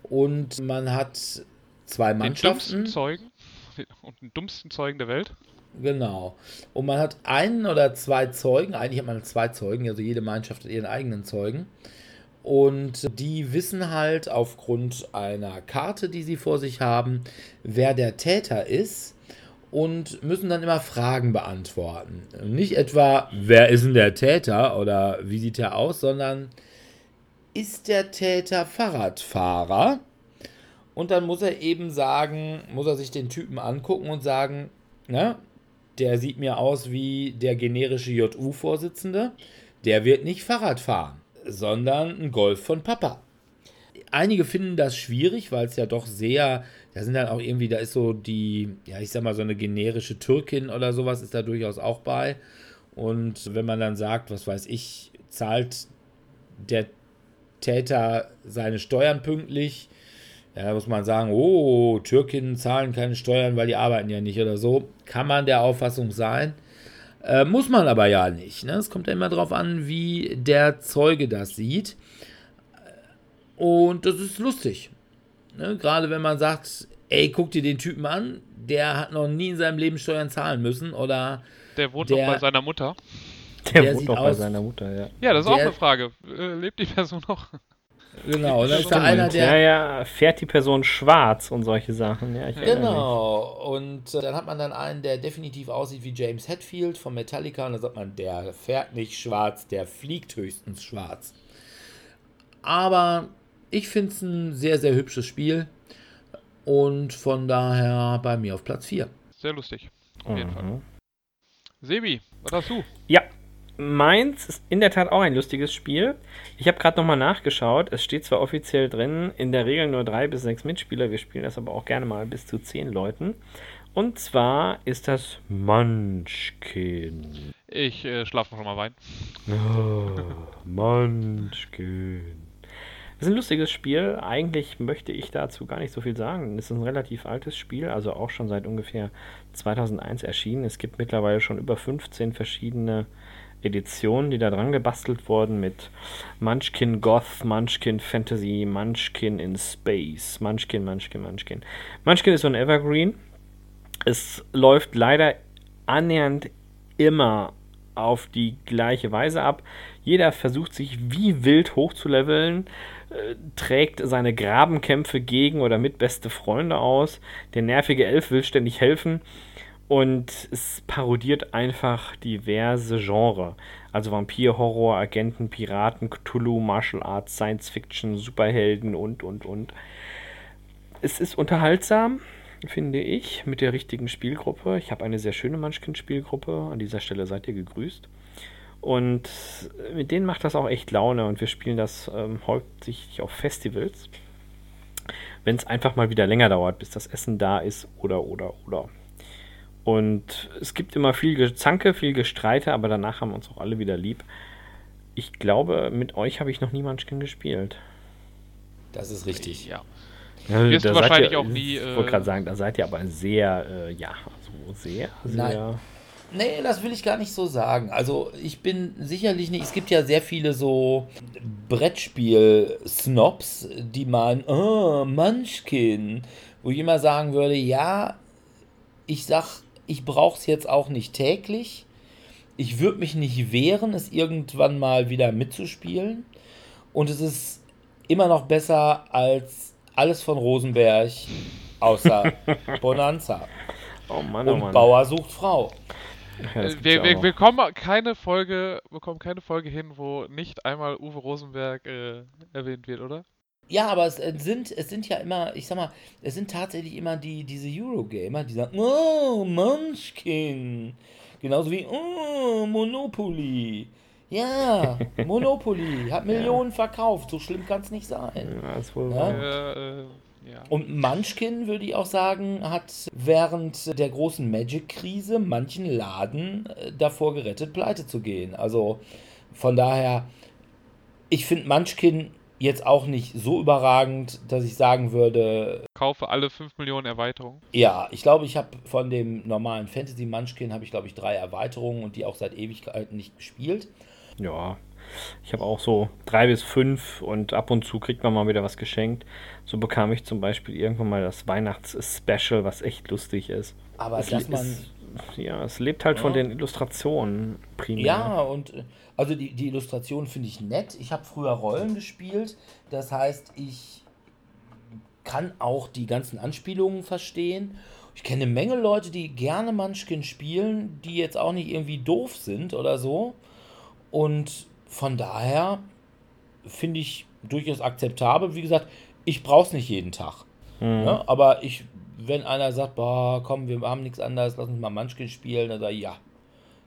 und man hat zwei Den dümmsten Mannschaften. Zeugen und den dummsten Zeugen der Welt. Genau. Und man hat einen oder zwei Zeugen, eigentlich hat man zwei Zeugen, also jede Mannschaft hat ihren eigenen Zeugen. Und die wissen halt aufgrund einer Karte, die sie vor sich haben, wer der Täter ist. Und müssen dann immer Fragen beantworten. Nicht etwa, wer ist denn der Täter oder wie sieht er aus, sondern ist der Täter Fahrradfahrer? Und dann muss er eben sagen, muss er sich den Typen angucken und sagen, ne, der sieht mir aus wie der generische JU-Vorsitzende, der wird nicht Fahrrad fahren, sondern ein Golf von Papa. Einige finden das schwierig, weil es ja doch sehr, da sind dann auch irgendwie, da ist so die, ja, ich sag mal, so eine generische Türkin oder sowas ist da durchaus auch bei. Und wenn man dann sagt, was weiß ich, zahlt der Täter seine Steuern pünktlich, ja, da muss man sagen, oh, Türkinnen zahlen keine Steuern, weil die arbeiten ja nicht oder so. Kann man der Auffassung sein. Äh, muss man aber ja nicht. Ne? Es kommt ja immer darauf an, wie der Zeuge das sieht. Und das ist lustig. Ne? Gerade wenn man sagt, ey, guck dir den Typen an, der hat noch nie in seinem Leben Steuern zahlen müssen oder. Der wohnt der, noch bei seiner Mutter. Der, der wohnt noch bei seiner Mutter, ja. Ja, das ist der, auch eine Frage. Äh, lebt die Person noch? Genau, da ist da einer, der. Ja, ja, fährt die Person schwarz und solche Sachen. Ja, genau, und äh, dann hat man dann einen, der definitiv aussieht wie James Hetfield von Metallica, und dann sagt man, der fährt nicht schwarz, der fliegt höchstens schwarz. Aber ich finde es ein sehr, sehr hübsches Spiel und von daher bei mir auf Platz 4. Sehr lustig, auf jeden mhm. Fall. Sebi, was hast du? Ja, Meins ist in der Tat auch ein lustiges Spiel. Ich habe gerade nochmal nachgeschaut. Es steht zwar offiziell drin, in der Regel nur drei bis sechs Mitspieler. Wir spielen das aber auch gerne mal bis zu zehn Leuten. Und zwar ist das Munchkin. Ich äh, schlafe noch mal Wein. Oh, Munchkin. Ist ein lustiges Spiel. Eigentlich möchte ich dazu gar nicht so viel sagen. Es ist ein relativ altes Spiel, also auch schon seit ungefähr 2001 erschienen. Es gibt mittlerweile schon über 15 verschiedene Editionen, die da dran gebastelt wurden mit Munchkin Goth, Munchkin Fantasy, Munchkin in Space, Munchkin, Munchkin, Munchkin. Munchkin ist so ein Evergreen. Es läuft leider annähernd immer auf die gleiche Weise ab. Jeder versucht sich wie wild hochzuleveln, trägt seine Grabenkämpfe gegen oder mit beste Freunde aus. Der nervige Elf will ständig helfen und es parodiert einfach diverse Genres. Also Vampir, Horror, Agenten, Piraten, Cthulhu, Martial Arts, Science Fiction, Superhelden und, und, und. Es ist unterhaltsam, finde ich, mit der richtigen Spielgruppe. Ich habe eine sehr schöne Munchkin-Spielgruppe. An dieser Stelle seid ihr gegrüßt. Und mit denen macht das auch echt Laune und wir spielen das ähm, häufig auf Festivals. Wenn es einfach mal wieder länger dauert, bis das Essen da ist oder, oder, oder. Und es gibt immer viel Gezanke, viel Gestreite, aber danach haben wir uns auch alle wieder lieb. Ich glaube, mit euch habe ich noch nie Munchkin gespielt. Das ist richtig. Ja. ja Wirst du wahrscheinlich ihr, auch nie. Ich wollte gerade äh, sagen, da seid ihr aber sehr, äh, ja, so sehr, sehr. Nein. Nee, das will ich gar nicht so sagen. Also ich bin sicherlich nicht. Es gibt ja sehr viele so Brettspiel-Snobs, die meinen, oh, Munchkin. Wo ich immer sagen würde, ja, ich sag ich brauche es jetzt auch nicht täglich. Ich würde mich nicht wehren, es irgendwann mal wieder mitzuspielen. Und es ist immer noch besser als alles von Rosenberg außer Bonanza. Oh Mann, oh Und Mann. Bauer sucht Frau. Ja, äh, wir, wir, wir kommen keine Folge, bekommen keine Folge hin, wo nicht einmal Uwe Rosenberg äh, erwähnt wird, oder? Ja, aber es sind, es sind ja immer, ich sag mal, es sind tatsächlich immer die, diese Eurogamer, die sagen, oh, Munchkin. Genauso wie, oh, Monopoly. Ja, Monopoly hat Millionen ja. verkauft, so schlimm kann es nicht sein. Ja, ist wohl ja? Äh, ja. Und Munchkin, würde ich auch sagen, hat während der großen Magic-Krise manchen Laden äh, davor gerettet, pleite zu gehen. Also von daher, ich finde Munchkin jetzt auch nicht so überragend, dass ich sagen würde. Kaufe alle 5 Millionen Erweiterungen. Ja, ich glaube, ich habe von dem normalen Fantasy Munchkin habe ich glaube ich drei Erweiterungen und die auch seit Ewigkeiten nicht gespielt. Ja, ich habe auch so drei bis fünf und ab und zu kriegt man mal wieder was geschenkt. So bekam ich zum Beispiel irgendwann mal das Weihnachts-Special, was echt lustig ist. Aber es dass man. Ist, ja, es lebt halt ja. von den Illustrationen primär. Ja, und äh, also die, die Illustration finde ich nett. Ich habe früher Rollen gespielt. Das heißt, ich kann auch die ganzen Anspielungen verstehen. ich kenne eine Menge Leute, die gerne Munchkin spielen, die jetzt auch nicht irgendwie doof sind oder so. Und von daher finde ich durchaus akzeptabel. Wie gesagt, ich brauche es nicht jeden Tag. Mhm. Ja, aber ich, wenn einer sagt, boah, komm, wir haben nichts anderes, lass uns mal Munchkin spielen, dann sage ich, ja,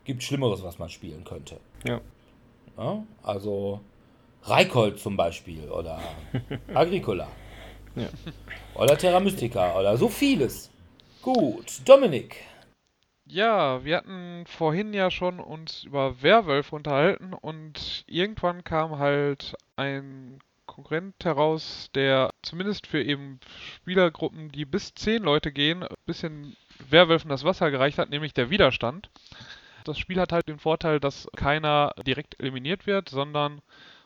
gibt Schlimmeres, was man spielen könnte. Ja. Ja, also Reikold zum Beispiel oder Agricola. Ja. Oder Terra Mystica oder so vieles. Gut, Dominik. Ja, wir hatten vorhin ja schon uns über Werwölfe unterhalten und irgendwann kam halt ein Konkurrent heraus, der zumindest für eben Spielergruppen, die bis zehn Leute gehen, ein bisschen Werwölfen das Wasser gereicht hat, nämlich der Widerstand. Das Spiel hat halt den Vorteil, dass keiner direkt eliminiert wird, sondern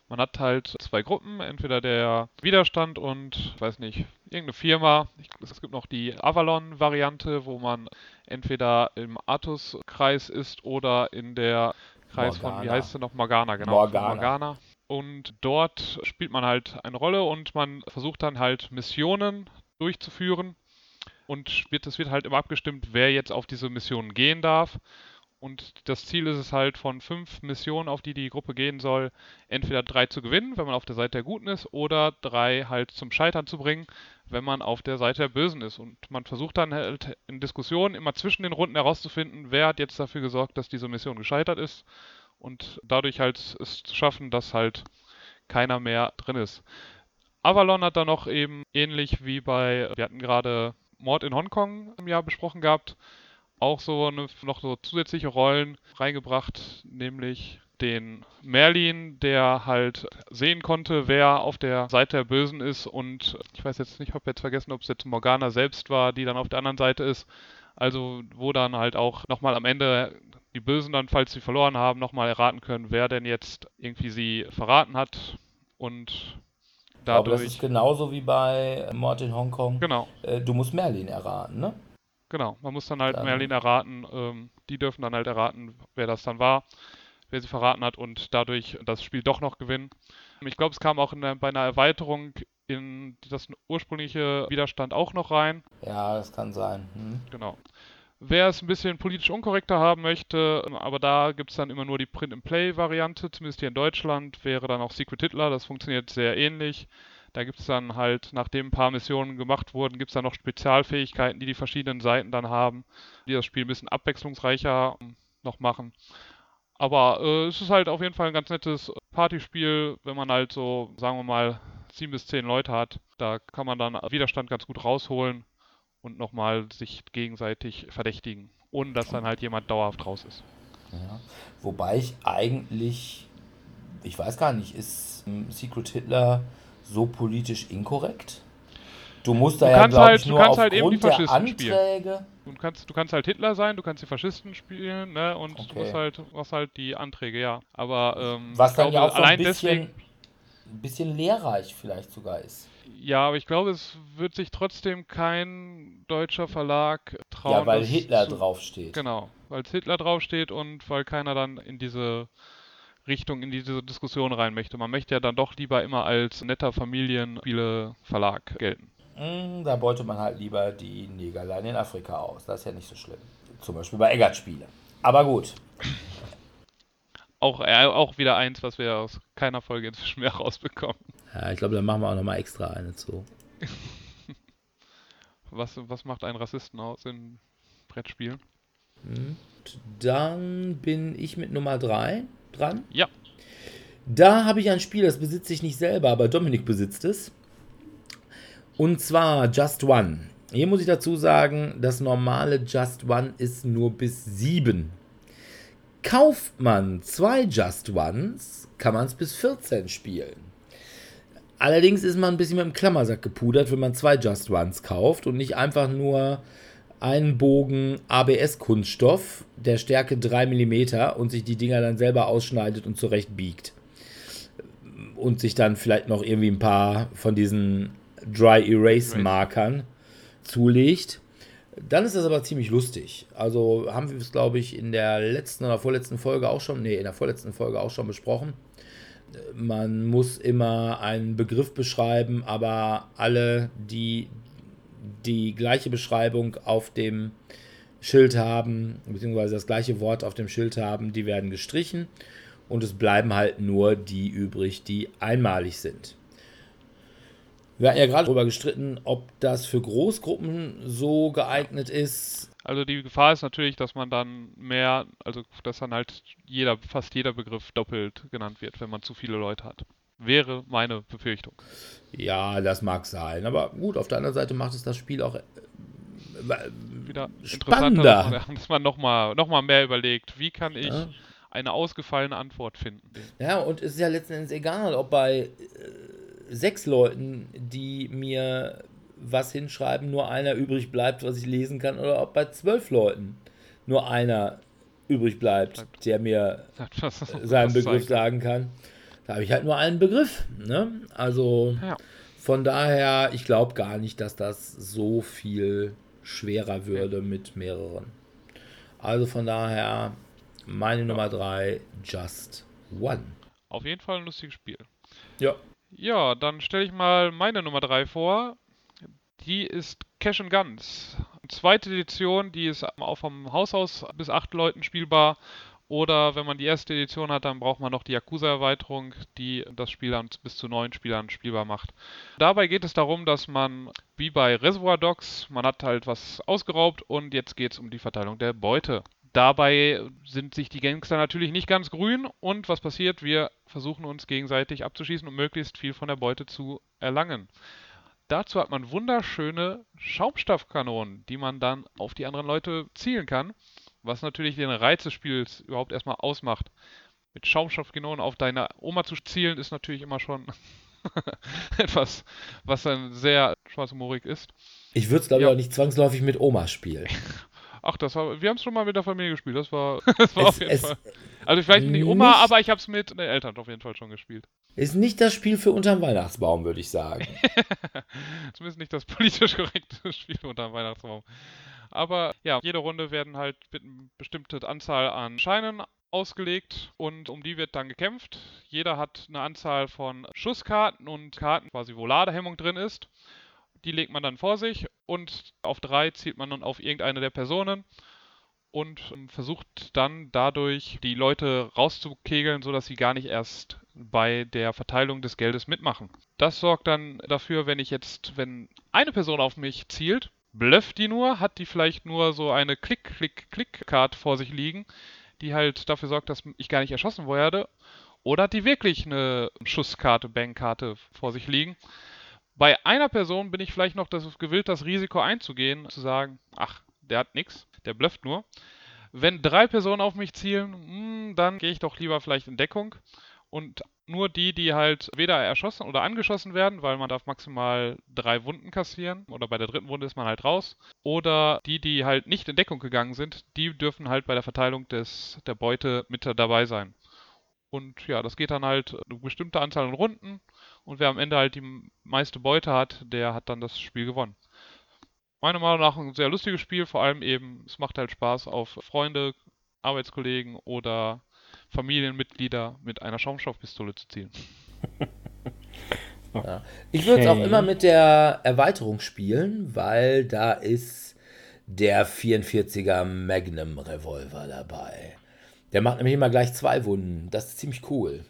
man hat halt zwei Gruppen, entweder der Widerstand und, ich weiß nicht, irgendeine Firma. Ich, es gibt noch die Avalon-Variante, wo man entweder im Artus-Kreis ist oder in der Kreis von, wie Morgana. heißt sie noch, Morgana, genau. Morgana. Morgana. Und dort spielt man halt eine Rolle und man versucht dann halt Missionen durchzuführen. Und wird, es wird halt immer abgestimmt, wer jetzt auf diese Missionen gehen darf. Und das Ziel ist es halt von fünf Missionen, auf die die Gruppe gehen soll, entweder drei zu gewinnen, wenn man auf der Seite der Guten ist, oder drei halt zum Scheitern zu bringen, wenn man auf der Seite der Bösen ist. Und man versucht dann halt in Diskussionen immer zwischen den Runden herauszufinden, wer hat jetzt dafür gesorgt, dass diese Mission gescheitert ist und dadurch halt es zu schaffen, dass halt keiner mehr drin ist. Avalon hat dann noch eben ähnlich wie bei, wir hatten gerade Mord in Hongkong im Jahr besprochen gehabt, auch so eine, noch so zusätzliche Rollen reingebracht, nämlich den Merlin, der halt sehen konnte, wer auf der Seite der Bösen ist und ich weiß jetzt nicht, ich habe jetzt vergessen, ob es jetzt Morgana selbst war, die dann auf der anderen Seite ist. Also wo dann halt auch nochmal am Ende die Bösen dann, falls sie verloren haben, nochmal erraten können, wer denn jetzt irgendwie sie verraten hat und Ich glaube, das dadurch... ist genauso wie bei Mord in Hongkong. Genau. Äh, du musst Merlin erraten, ne? Genau, man muss dann halt Dann- Merlin erraten, ähm, die dürfen dann halt erraten, wer das dann war, wer sie verraten hat und dadurch das Spiel doch noch gewinnen. Ich glaube, es kam auch in der, bei einer Erweiterung in das ursprüngliche Widerstand auch noch rein. Ja, das kann sein. Hm. Genau. Wer es ein bisschen politisch unkorrekter haben möchte, aber da gibt es dann immer nur die Print-and-Play-Variante, zumindest hier in Deutschland, wäre dann auch Secret Hitler, das funktioniert sehr ähnlich. Da gibt es dann halt, nachdem ein paar Missionen gemacht wurden, gibt es dann noch Spezialfähigkeiten, die die verschiedenen Seiten dann haben, die das Spiel ein bisschen abwechslungsreicher ähm, noch machen. Aber äh, es ist halt auf jeden Fall ein ganz nettes Partyspiel, wenn man halt so, sagen wir mal, sieben bis zehn Leute hat. Da kann man dann Widerstand ganz gut rausholen und nochmal sich gegenseitig verdächtigen, ohne dass dann halt jemand dauerhaft raus ist. Ja. Wobei ich eigentlich, ich weiß gar nicht, ist ähm, Secret Hitler so politisch inkorrekt? Du musst da Du ja, kannst glaube halt- ich, du nur kannst halt eben die der Faschisten spielen. Anträge. Du kannst, du kannst halt Hitler sein, du kannst die Faschisten spielen, ne? Und Okay. du musst halt, hast halt die Anträge, ja. Aber ähm, Was dann ja glaube, auch so ein bisschen, deswegen, ein bisschen lehrreich vielleicht sogar ist. ja, aber ich glaube, es wird sich trotzdem kein deutscher Verlag trauen. ja, weil Hitler zu, draufsteht. Genau, weil es Hitler draufsteht und weil keiner dann in diese Richtung, in diese Diskussion rein möchte. Man möchte ja dann doch lieber immer als netter Familienspiele-Verlag gelten. Hm, da beutet man halt lieber die Negerlein in Afrika aus. Das ist ja nicht so schlimm. Zum Beispiel bei Eggert-Spiele. Aber gut. Auch, äh, auch wieder eins, was wir aus keiner Folge inzwischen mehr rausbekommen. Ja, ich glaube, da machen wir auch nochmal extra eine zu. Was, was macht einen Rassisten aus in Brettspielen? Dann bin ich mit Nummer 3 dran. Ja. Da habe ich ein Spiel, das besitze ich nicht selber, aber Dominik besitzt es. Und zwar Just One. Hier muss ich dazu sagen, das normale Just One ist nur bis 7. Kauft man zwei Just Ones, kann man es bis 14 spielen. Allerdings ist man ein bisschen mit dem Klammersack gepudert, wenn man zwei Just Ones kauft und nicht einfach nur einen Bogen ABS-Kunststoff der Stärke 3 mm und sich die Dinger dann selber ausschneidet und zurecht biegt. Und sich dann vielleicht noch irgendwie ein paar von diesen Dry Erase Markern zulegt. Dann ist das aber ziemlich lustig. Also haben wir es, glaube ich, in der letzten oder vorletzten Folge auch schon, nee, in der vorletzten Folge auch schon besprochen. Man muss immer einen Begriff beschreiben, aber alle, die die gleiche Beschreibung auf dem Schild haben, beziehungsweise das gleiche Wort auf dem Schild haben, die werden gestrichen und es bleiben halt nur die übrig, die einmalig sind. Wir hatten ja gerade darüber gestritten, ob das für Großgruppen so geeignet ist. Also die Gefahr ist natürlich, dass man dann mehr, also dass dann halt jeder, fast jeder Begriff doppelt genannt wird, wenn man zu viele Leute hat. Wäre meine Befürchtung. Ja, das mag sein. Aber gut, auf der anderen Seite macht es das Spiel auch äh, Wieder spannender. interessanter, dass man, dass man nochmal noch mal mehr überlegt, wie kann ich Ja. eine ausgefallene Antwort finden. Ja, und es ist ja letzten Endes egal, ob bei äh, sechs Leuten, die mir was hinschreiben, nur einer übrig bleibt, was ich lesen kann, oder ob bei zwölf Leuten nur einer übrig bleibt, der mir seinen Begriff sagen kann. Da habe ich halt nur einen Begriff. Ne? Also Ja. von daher, ich glaube gar nicht, dass das so viel schwerer würde mit mehreren. Also von daher, meine Nummer drei, Just One. Auf jeden Fall ein lustiges Spiel. Ja. Ja, dann stelle ich mal meine Nummer 3 vor. Die ist Cash and Guns. Zweite Edition, die ist auch vom Haus aus bis acht Leuten spielbar. Oder wenn man die erste Edition hat, dann braucht man noch die Yakuza-Erweiterung, die das Spiel dann bis zu neun Spielern spielbar macht. Dabei geht es darum, dass man, wie bei Reservoir Dogs, man hat halt was ausgeraubt und jetzt geht es um die Verteilung der Beute. Dabei sind sich die Gangster natürlich nicht ganz grün und was passiert? Wir versuchen uns gegenseitig abzuschießen und möglichst viel von der Beute zu erlangen. Dazu hat man wunderschöne Schaumstoffkanonen, die man dann auf die anderen Leute zielen kann, was natürlich den Reiz des Spiels überhaupt erstmal ausmacht. Mit Schaumstoffkanonen auf deine Oma zu zielen ist natürlich immer schon etwas, was dann sehr schwarzhumorig ist. Ich würde es, glaube ich, Ja. auch nicht zwangsläufig mit Oma spielen. Ach, das war, wir haben es schon mal mit der Familie gespielt. Das war, das war Es- auf jeden Fall. Also vielleicht nicht Oma, nicht- aber ich habe es mit den Eltern auf jeden Fall schon gespielt. Ist nicht das Spiel für unterm Weihnachtsbaum, würde ich sagen. Zumindest nicht das politisch korrekte Spiel unter dem Weihnachtsbaum. Aber ja, jede Runde werden halt mit eine bestimmte Anzahl an Scheinen ausgelegt und um die wird dann gekämpft. Jeder hat eine Anzahl von Schusskarten und Karten, quasi wo Ladehemmung drin ist. Die legt man dann vor sich und auf drei zielt man dann auf irgendeine der Personen und ähm, versucht dann dadurch die Leute rauszukegeln, sodass sie gar nicht erst bei der Verteilung des Geldes mitmachen. Das sorgt dann dafür, wenn ich jetzt, wenn eine Person auf mich zielt, blufft die nur, hat die vielleicht nur so eine Klick-Klick-Klick-Card vor sich liegen, die halt dafür sorgt, dass ich gar nicht erschossen werde. Oder hat die wirklich eine Schusskarte, Bankkarte vor sich liegen? Bei einer Person bin ich vielleicht noch gewillt, das Risiko einzugehen, zu sagen, ach, der hat nix, der blufft nur. Wenn drei Personen auf mich zielen, hm, dann gehe ich doch lieber vielleicht in Deckung. Und nur die, die halt weder erschossen oder angeschossen werden, weil man darf maximal drei Wunden kassieren oder bei der dritten Wunde ist man halt raus. Oder die, die halt nicht in Deckung gegangen sind, die dürfen halt bei der Verteilung des, der Beute mit dabei sein. Und ja, das geht dann halt eine bestimmte Anzahl an Runden und wer am Ende halt die meiste Beute hat, der hat dann das Spiel gewonnen. Meiner Meinung nach ein sehr lustiges Spiel, vor allem eben, es macht halt Spaß auf Freunde, Arbeitskollegen oder Familienmitglieder mit einer Schaumstoffpistole zu zielen. Ich würde es auch Okay. immer mit der Erweiterung spielen, weil da ist der 44er Magnum Revolver dabei. Der macht nämlich immer gleich zwei Wunden. Das ist ziemlich cool.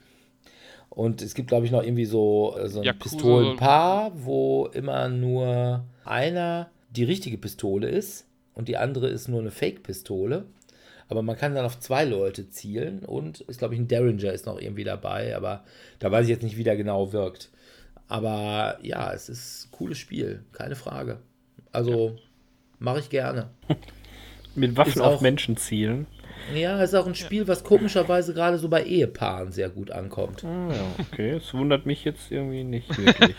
Und es gibt, glaube ich, noch irgendwie so, äh, so ein Yakuza- Pistolenpaar, wo immer nur einer die richtige Pistole ist und die andere ist nur eine Fake-Pistole. Aber man kann dann auf zwei Leute zielen und ist, glaube ich, ein Derringer ist noch irgendwie dabei, aber da weiß ich jetzt nicht, wie der genau wirkt. Aber ja, es ist ein cooles Spiel, keine Frage. Also mache ich gerne. Mit Waffen Ist auf auch- Menschen zielen. Ja, es ist auch ein Spiel, was komischerweise gerade so bei Ehepaaren sehr gut ankommt. Ah, ja, okay. Es wundert mich jetzt irgendwie nicht wirklich.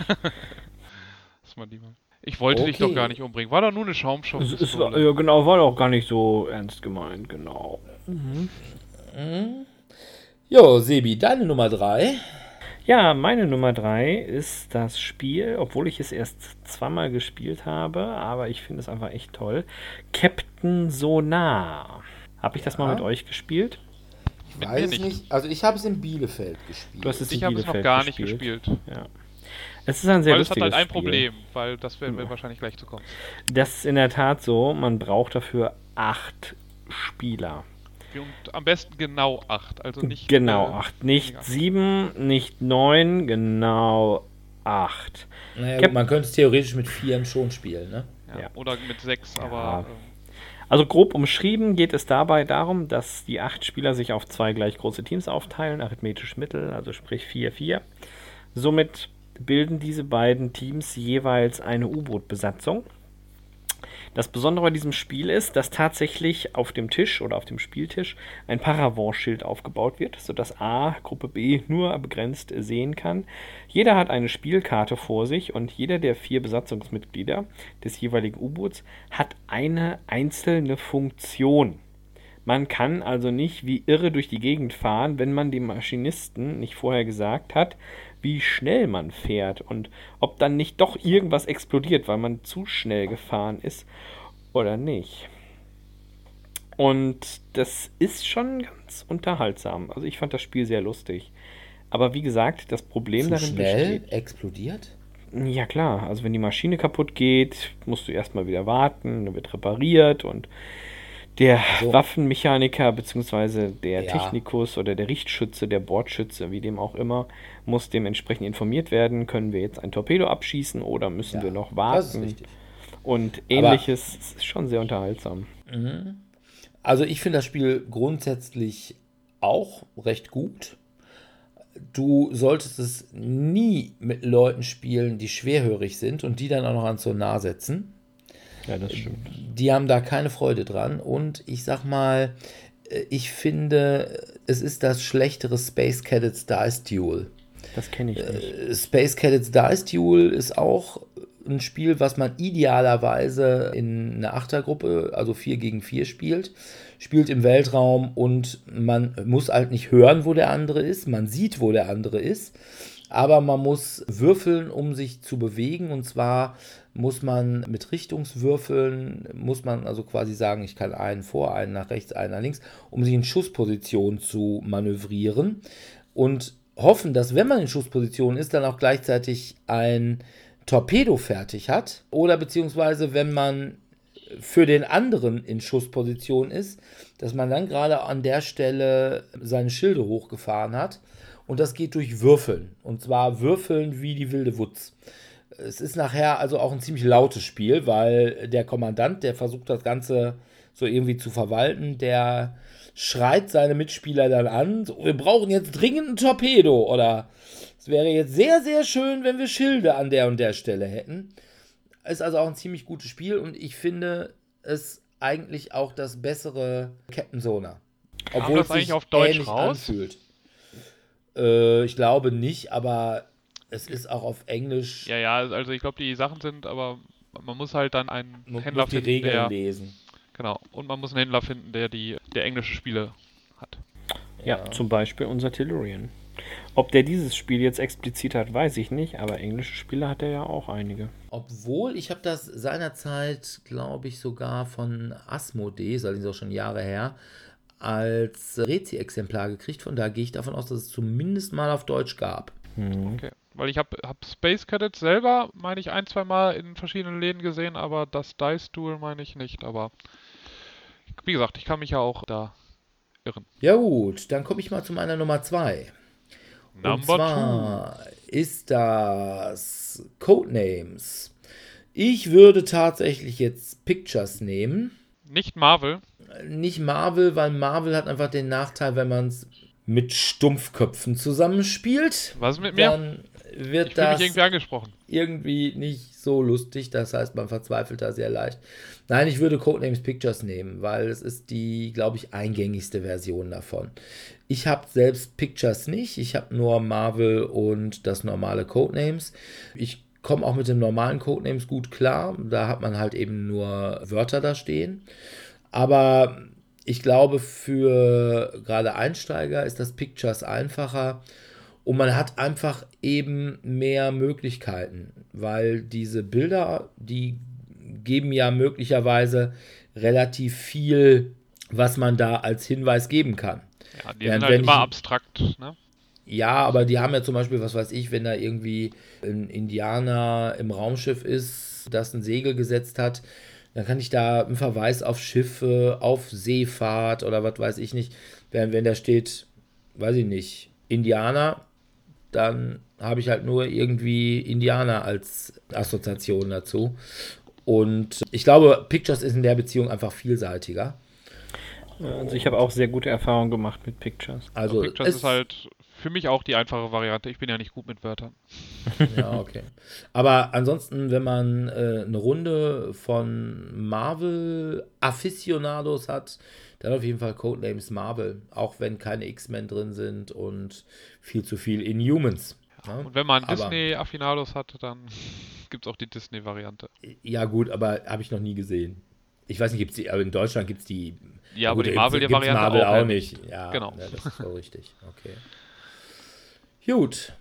Dass man die mal- Ich wollte dich Okay. doch gar nicht umbringen. War doch nur eine Schaumstoffpistole. war, ja, genau, war doch gar nicht so ernst gemeint, genau. Jo, Sebi, deine Nummer drei. Ja, meine Nummer 3 ist das Spiel, obwohl ich es erst zweimal gespielt habe, aber ich finde es einfach echt toll. Captain Sonar. Habe ich das mal mit euch gespielt? Ich weiß nicht. nicht. Also ich habe es in Bielefeld gespielt. Du hast es ich in habe es noch Bielefeld gar nicht gespielt. gespielt. Ja. Es ist ein sehr weil es hat halt ein Spiel. Problem, weil das werden wir wahrscheinlich gleich zu kommen. Das ist in der Tat so. Man braucht dafür acht Spieler. Und am besten genau acht, also nicht. Genau, äh, acht. Nicht sieben, nicht neun, genau acht. Naja, Cap- gut, man könnte es theoretisch mit Vieren schon spielen, ne? Ja, Ja. Oder mit sechs, Ja. aber. ähm, Also grob umschrieben geht es dabei darum, dass die acht Spieler sich auf zwei gleich große Teams aufteilen, arithmetisch Mittel, also sprich 4-4. Somit bilden diese beiden Teams jeweils eine U-Boot-Besatzung. Das Besondere bei diesem Spiel ist, dass tatsächlich auf dem Tisch oder auf dem Spieltisch ein Paravent-Schild aufgebaut wird, sodass A Gruppe B nur begrenzt sehen kann. Jeder hat eine Spielkarte vor sich und jeder der vier Besatzungsmitglieder des jeweiligen U-Boots hat eine einzelne Funktion. Man kann also nicht wie irre durch die Gegend fahren, wenn man dem Maschinisten nicht vorher gesagt hat, wie schnell man fährt und ob dann nicht doch irgendwas explodiert, weil man zu schnell gefahren ist oder nicht. Und das ist schon ganz unterhaltsam. Also ich fand das Spiel sehr lustig. Aber wie gesagt, das Problem Zu darin schnell besteht. explodiert? Ja klar, also wenn die Maschine kaputt geht, musst du erstmal wieder warten, dann wird repariert und der So. Waffenmechaniker bzw. der Ja. Technikus oder der Richtschütze, der Bordschütze, wie dem auch immer, muss dementsprechend informiert werden, können wir jetzt ein Torpedo abschießen oder müssen Ja, wir noch Das ist warten richtig. und ähnliches. Es ist schon sehr unterhaltsam. Also ich finde das Spiel grundsätzlich auch recht gut. Du solltest es nie mit Leuten spielen, die schwerhörig sind und die dann auch noch ans Sonar setzen. Ja, das stimmt. Die haben da keine Freude dran. Und ich sag mal, äh, ich finde, es ist das schlechtere Space Cadets Dice Duel. Das kenne ich nicht. Äh, Space Cadets Dice Duel ist auch ein Spiel, was man idealerweise in einer Achtergruppe, also 4 gegen 4 spielt. Spielt im Weltraum und man muss halt nicht hören, wo der andere ist. Man sieht, wo der andere ist. Aber man muss würfeln, um sich zu bewegen. Und zwar muss man mit Richtungswürfeln, muss man also quasi sagen, ich kann einen vor, einen nach rechts, einen nach links, um sich in Schussposition zu manövrieren. Und hoffen, dass wenn man in Schussposition ist, dann auch gleichzeitig ein Torpedo fertig hat. Oder beziehungsweise, wenn man für den anderen in Schussposition ist, dass man dann gerade an der Stelle seine Schilde hochgefahren hat. Und das geht durch Würfeln. Und zwar Würfeln wie die wilde Wutz. Es ist nachher also auch ein ziemlich lautes Spiel, weil der Kommandant, der versucht das Ganze so irgendwie zu verwalten, der schreit seine Mitspieler dann an, so, wir brauchen jetzt dringend ein Torpedo oder es wäre jetzt sehr, sehr schön, wenn wir Schilde an der und der Stelle hätten. Ist also auch ein ziemlich gutes Spiel und ich finde es eigentlich auch das bessere Captain Sona. Obwohl das es sich eigentlich auf Deutsch raus? anfühlt. Äh, ich glaube nicht, aber es ist auch auf Englisch. Ja, ja, also ich glaube, die Sachen sind, aber man muss halt dann einen man Händler muss die finden, Regeln der. lesen. Genau. Und man muss einen Händler finden, der die, der englische Spiele hat. Ja, zum Beispiel unser Tellurian. Ob der dieses Spiel jetzt explizit hat, weiß ich nicht, aber englische Spiele hat er ja auch einige. Obwohl, ich habe das seinerzeit, glaube ich, sogar von Asmodee, ist allerdings auch schon Jahre her, als Rezi-Exemplar gekriegt. Von da gehe ich davon aus, dass es zumindest mal auf Deutsch gab. Okay. Weil ich habe hab Space Cadets selber, meine ich, ein, zwei Mal in verschiedenen Läden gesehen, aber das Dice Duel meine ich nicht. Aber wie gesagt, ich kann mich ja auch da irren. Ja gut, dann komme ich mal zu meiner Nummer 2. Und Number two. zwar ist das Codenames. Ich würde tatsächlich jetzt Pictures nehmen. Nicht Marvel. Nicht Marvel, weil Marvel hat einfach den Nachteil, wenn man es mit Stumpfköpfen zusammenspielt. Was mit mir? Dann wird Ich das irgendwie angesprochen. irgendwie nicht so lustig. Das heißt, man verzweifelt da sehr leicht. Nein, ich würde Codenames Pictures nehmen, weil es ist die, glaube ich, eingängigste Version davon. Ich habe selbst Pictures nicht. Ich habe nur Marvel und das normale Codenames. Ich komme auch mit dem normalen Codenames gut klar. Da hat man halt eben nur Wörter da stehen. Aber ich glaube, für gerade Einsteiger ist das Pictures einfacher. Und man hat einfach eben mehr Möglichkeiten, weil diese Bilder, die geben ja möglicherweise relativ viel, was man da als Hinweis geben kann. Ja, die Während sind halt immer ich- abstrakt, ne? Ja, aber die haben ja zum Beispiel, was weiß ich, wenn da irgendwie ein Indianer im Raumschiff ist, das ein Segel gesetzt hat, dann kann ich da einen Verweis auf Schiffe, auf Seefahrt oder was weiß ich nicht. Wenn, wenn da steht, weiß ich nicht, Indianer, dann habe ich halt nur irgendwie Indianer als Assoziation dazu. Und ich glaube, Pictures ist in der Beziehung einfach vielseitiger. Also ich habe auch sehr gute Erfahrungen gemacht mit Pictures. Also Pictures es- ist halt für mich auch die einfache Variante. Ich bin ja nicht gut mit Wörtern. Ja, okay. Aber ansonsten, wenn man äh, eine Runde von Marvel Aficionados hat, dann auf jeden Fall Codenames Marvel, auch wenn keine X-Men drin sind und viel zu viel Inhumans. ne? Und wenn man Aber- Disney-Affinados hat, dann gibt es auch die Disney-Variante. Ja, gut, aber habe ich noch nie gesehen. Ich weiß nicht, gibt es die, aber in Deutschland gibt es die. Ja, aber gut, Marvel, die gibt's Variante Marvel auch, auch, ja. nicht. Ja, Genau. Ja, das ist so richtig. Okay. Gut.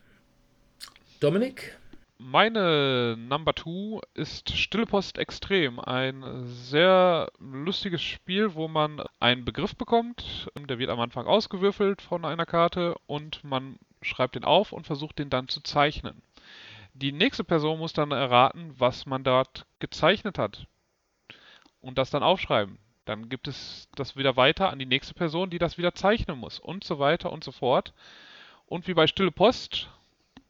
Dominik? Meine Number Two ist Stille Post Extrem, ein sehr lustiges Spiel, wo man einen Begriff bekommt. Der wird am Anfang ausgewürfelt von einer Karte und man schreibt den auf und versucht den dann zu zeichnen. Die nächste Person muss dann erraten, was man dort gezeichnet hat und das dann aufschreiben. Dann gibt es das wieder weiter an die nächste Person, die das wieder zeichnen muss und so weiter und so fort. Und wie bei Stille Post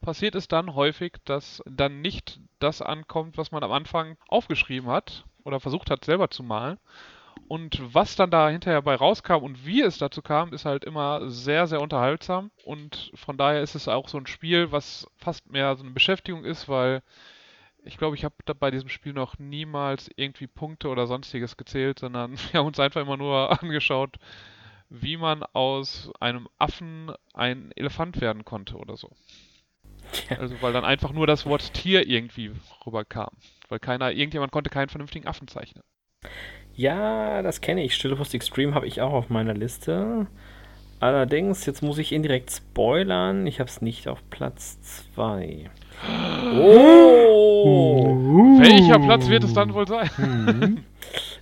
passiert es dann häufig, dass dann nicht das ankommt, was man am Anfang aufgeschrieben hat oder versucht hat selber zu malen. Und was dann da hinterher bei rauskam und wie es dazu kam, ist halt immer sehr, sehr unterhaltsam. Und von daher ist es auch so ein Spiel, was fast mehr so eine Beschäftigung ist, weil ich glaube, ich habe bei diesem Spiel noch niemals irgendwie Punkte oder sonstiges gezählt, sondern wir haben uns einfach immer nur angeschaut, wie man aus einem Affen ein Elefant werden konnte oder so. Also weil dann einfach nur das Wort Tier irgendwie rüberkam. Weil keiner, irgendjemand konnte keinen vernünftigen Affen zeichnen. Ja, das kenne ich. Stille Post Extreme habe ich auch auf meiner Liste. Allerdings, jetzt muss ich indirekt spoilern. Ich habe es nicht auf Platz 2. Oh! Welcher Platz wird es dann wohl sein?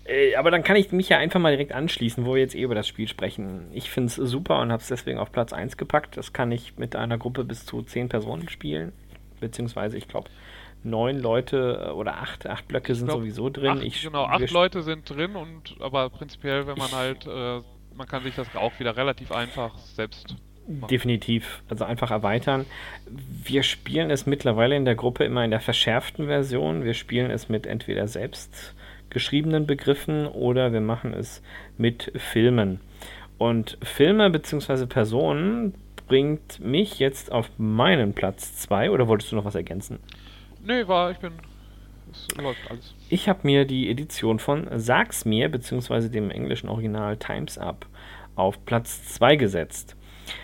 Äh, aber dann kann ich mich ja einfach mal direkt anschließen, wo wir jetzt eh über das Spiel sprechen. Ich finde es super und habe es deswegen auf Platz 1 gepackt. Das kann ich mit einer Gruppe bis zu 10 Personen spielen. Beziehungsweise, ich glaube, neun Leute äh, oder acht, acht Blöcke sind glaub, sowieso drin. Acht, genau, wir acht Leute sind drin und aber prinzipiell, wenn man halt, äh, man kann sich das auch wieder relativ einfach selbst Definitiv, also einfach erweitern. Wir spielen es mittlerweile in der Gruppe immer in der verschärften Version. Wir spielen es mit entweder selbst geschriebenen Begriffen oder wir machen es mit Filmen. Und Filme bzw. Personen bringt mich jetzt auf meinen Platz 2 oder wolltest du noch was ergänzen? Nee, war, ich bin. Es läuft alles. Ich habe mir die Edition von Sag's mir bzw. dem englischen Original Times Up auf Platz 2 gesetzt.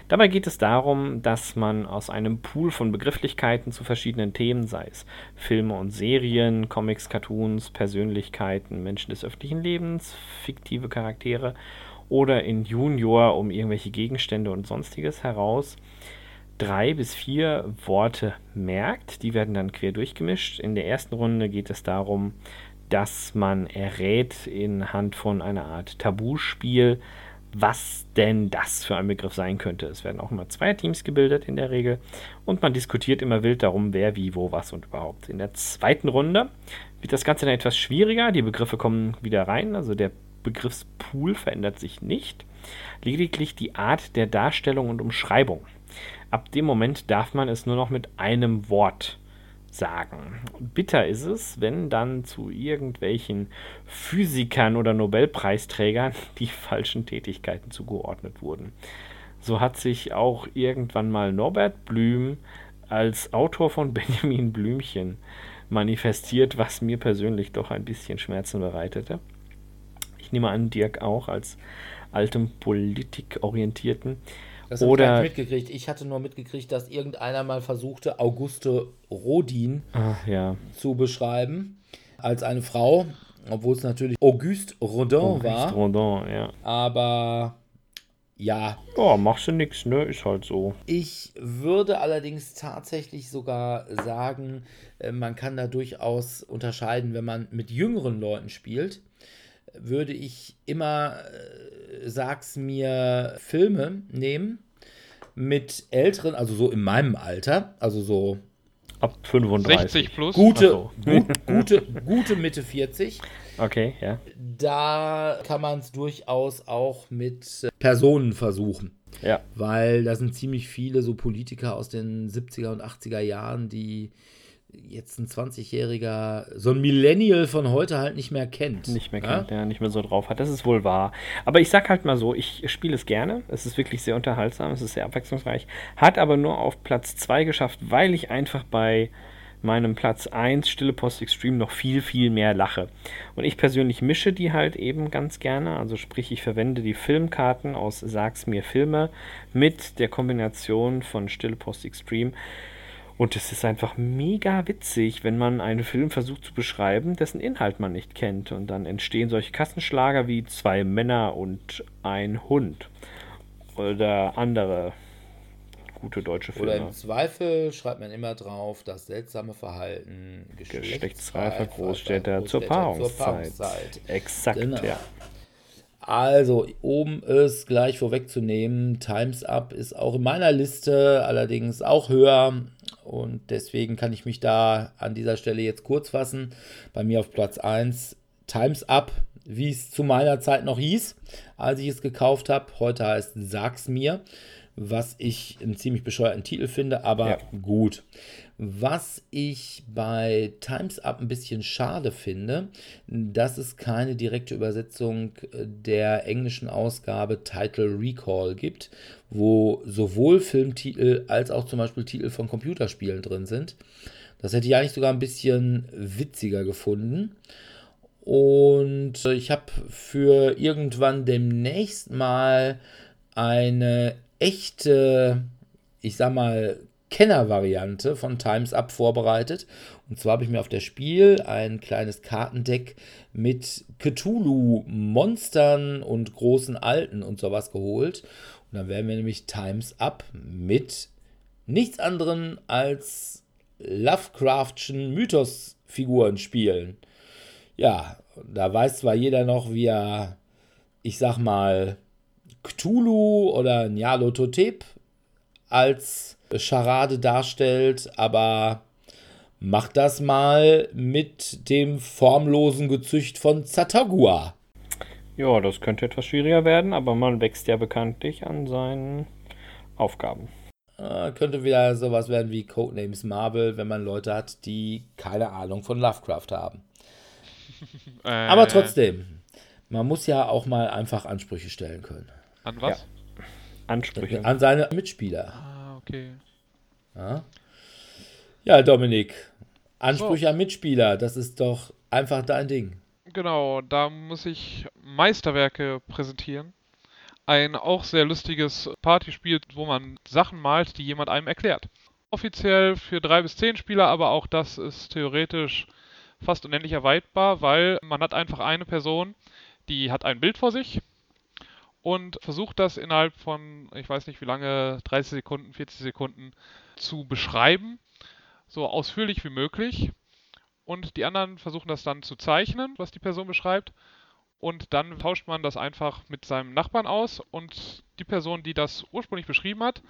Dabei geht es darum, dass man aus einem Pool von Begrifflichkeiten zu verschiedenen Themen, sei es Filme und Serien, Comics, Cartoons, Persönlichkeiten, Menschen des öffentlichen Lebens, fiktive Charaktere oder in Junior um irgendwelche Gegenstände und sonstiges heraus, drei bis vier Worte merkt. Die werden dann quer durchgemischt. In der ersten Runde geht es darum, dass man errät in Hand von einer Art Tabuspiel, was denn das für ein Begriff sein könnte. Es werden auch immer zwei Teams gebildet in der Regel und man diskutiert immer wild darum, wer, wie, wo, was und überhaupt. In der zweiten Runde wird das Ganze dann etwas schwieriger. Die Begriffe kommen wieder rein, also der Begriffspool verändert sich nicht. Lediglich die Art der Darstellung und Umschreibung. Ab dem Moment darf man es nur noch mit einem Wort sagen. Bitter ist es, wenn dann zu irgendwelchen Physikern oder Nobelpreisträgern die falschen Tätigkeiten zugeordnet wurden. So hat sich auch irgendwann mal Norbert Blüm als Autor von Benjamin Blümchen manifestiert, was mir persönlich doch ein bisschen Schmerzen bereitete. Ich nehme an, Dirk auch als altem Politikorientierten. Das habe ich Oder- nicht mitgekriegt. Ich hatte nur mitgekriegt, dass irgendeiner mal versuchte, Auguste Rodin Ach ja, zu beschreiben als eine Frau, obwohl es natürlich Auguste Rodin war. Rodin, ja. Aber ja, Ja, machst du nix, ne? Ist halt so. ich würde allerdings tatsächlich sogar sagen, äh, man kann da durchaus unterscheiden, wenn man mit jüngeren Leuten spielt, würde ich immer, äh, sag's mir, Filme nehmen mit älteren, also so in meinem Alter, also so Ab 35. 60 plus. gute, so. gut, gute, gute Mitte 40. Okay, ja. Da kann man es durchaus auch mit äh, Personen versuchen. Ja. Weil da sind ziemlich viele so Politiker aus den 70er und 80er Jahren, die jetzt ein 20-Jähriger, so ein Millennial von heute halt nicht mehr kennt. Nicht mehr Ja? kennt, ja, nicht mehr so drauf hat. Das ist wohl wahr. Aber ich sag halt mal so, ich spiele es gerne. Es ist wirklich sehr unterhaltsam, es ist sehr abwechslungsreich. Hat aber nur auf Platz 2 geschafft, weil ich einfach bei meinem Platz 1 Stille Post Extreme noch viel, viel mehr lache. Und ich persönlich mische die halt eben ganz gerne. Also sprich, ich verwende die Filmkarten aus Sag's mir Filme mit der Kombination von Stille Post Extreme. Und es ist einfach mega witzig, wenn man einen Film versucht zu beschreiben, dessen Inhalt man nicht kennt. Und dann entstehen solche Kassenschlager wie zwei Männer und ein Hund. Oder andere gute deutsche Oder Filme. im Zweifel schreibt man immer drauf, das seltsame Verhalten Geschlechtsreifer Großstädter Großstädter zur Paarungszeit. Paarungszeit. Exakt, Genau. ja. Also, um es gleich vorwegzunehmen, Times Up ist auch in meiner Liste, allerdings auch höher. Und deswegen kann ich mich da an dieser Stelle jetzt kurz fassen. Bei mir auf Platz 1 Times Up, wie es zu meiner Zeit noch hieß, als ich es gekauft habe. Heute heißt Sag's mir, was ich einen ziemlich bescheuerten Titel finde, aber Ja. gut. Was ich bei Times Up ein bisschen schade finde, dass es keine direkte Übersetzung der englischen Ausgabe Title Recall gibt, wo sowohl Filmtitel als auch zum Beispiel Titel von Computerspielen drin sind. Das hätte ich eigentlich sogar ein bisschen witziger gefunden. Und ich habe für irgendwann demnächst mal eine echte, ich sag mal, Kennervariante von Times Up vorbereitet. Und zwar habe ich mir auf der Spiel ein kleines Kartendeck mit Cthulhu-Monstern und großen Alten und sowas geholt. Und dann werden wir nämlich Times Up mit nichts anderem als Lovecraftschen Mythosfiguren spielen. Ja, da weiß zwar jeder noch, wie er, ich sag mal, Cthulhu oder Nyarlathotep als Scharade darstellt, aber macht das mal mit dem formlosen Gezücht von Zatagua. Ja, das könnte etwas schwieriger werden, aber man wächst ja bekanntlich an seinen Aufgaben. Äh, könnte wieder sowas werden wie Codenames Marvel, wenn man Leute hat, die keine Ahnung von Lovecraft haben. Äh, Aber trotzdem, man muss ja auch mal einfach Ansprüche stellen können. An was? Ansprüche. An seine Mitspieler. Ah, okay. Ja, ja Dominik, Ansprüche an Mitspieler, das ist doch einfach dein Ding. Genau, da muss ich Meisterwerke präsentieren. Ein auch sehr lustiges Partyspiel, wo man Sachen malt, die jemand einem erklärt. Offiziell für drei bis zehn Spieler, aber auch das ist theoretisch fast unendlich erweiterbar, weil man hat einfach eine Person, die hat ein Bild vor sich und versucht das innerhalb von, ich weiß nicht wie lange, 30 Sekunden, 40 Sekunden zu beschreiben, so ausführlich wie möglich. Und die anderen versuchen das dann zu zeichnen, was die Person beschreibt. Und dann tauscht man das einfach mit seinem Nachbarn aus und die Person, die das ursprünglich beschrieben hat,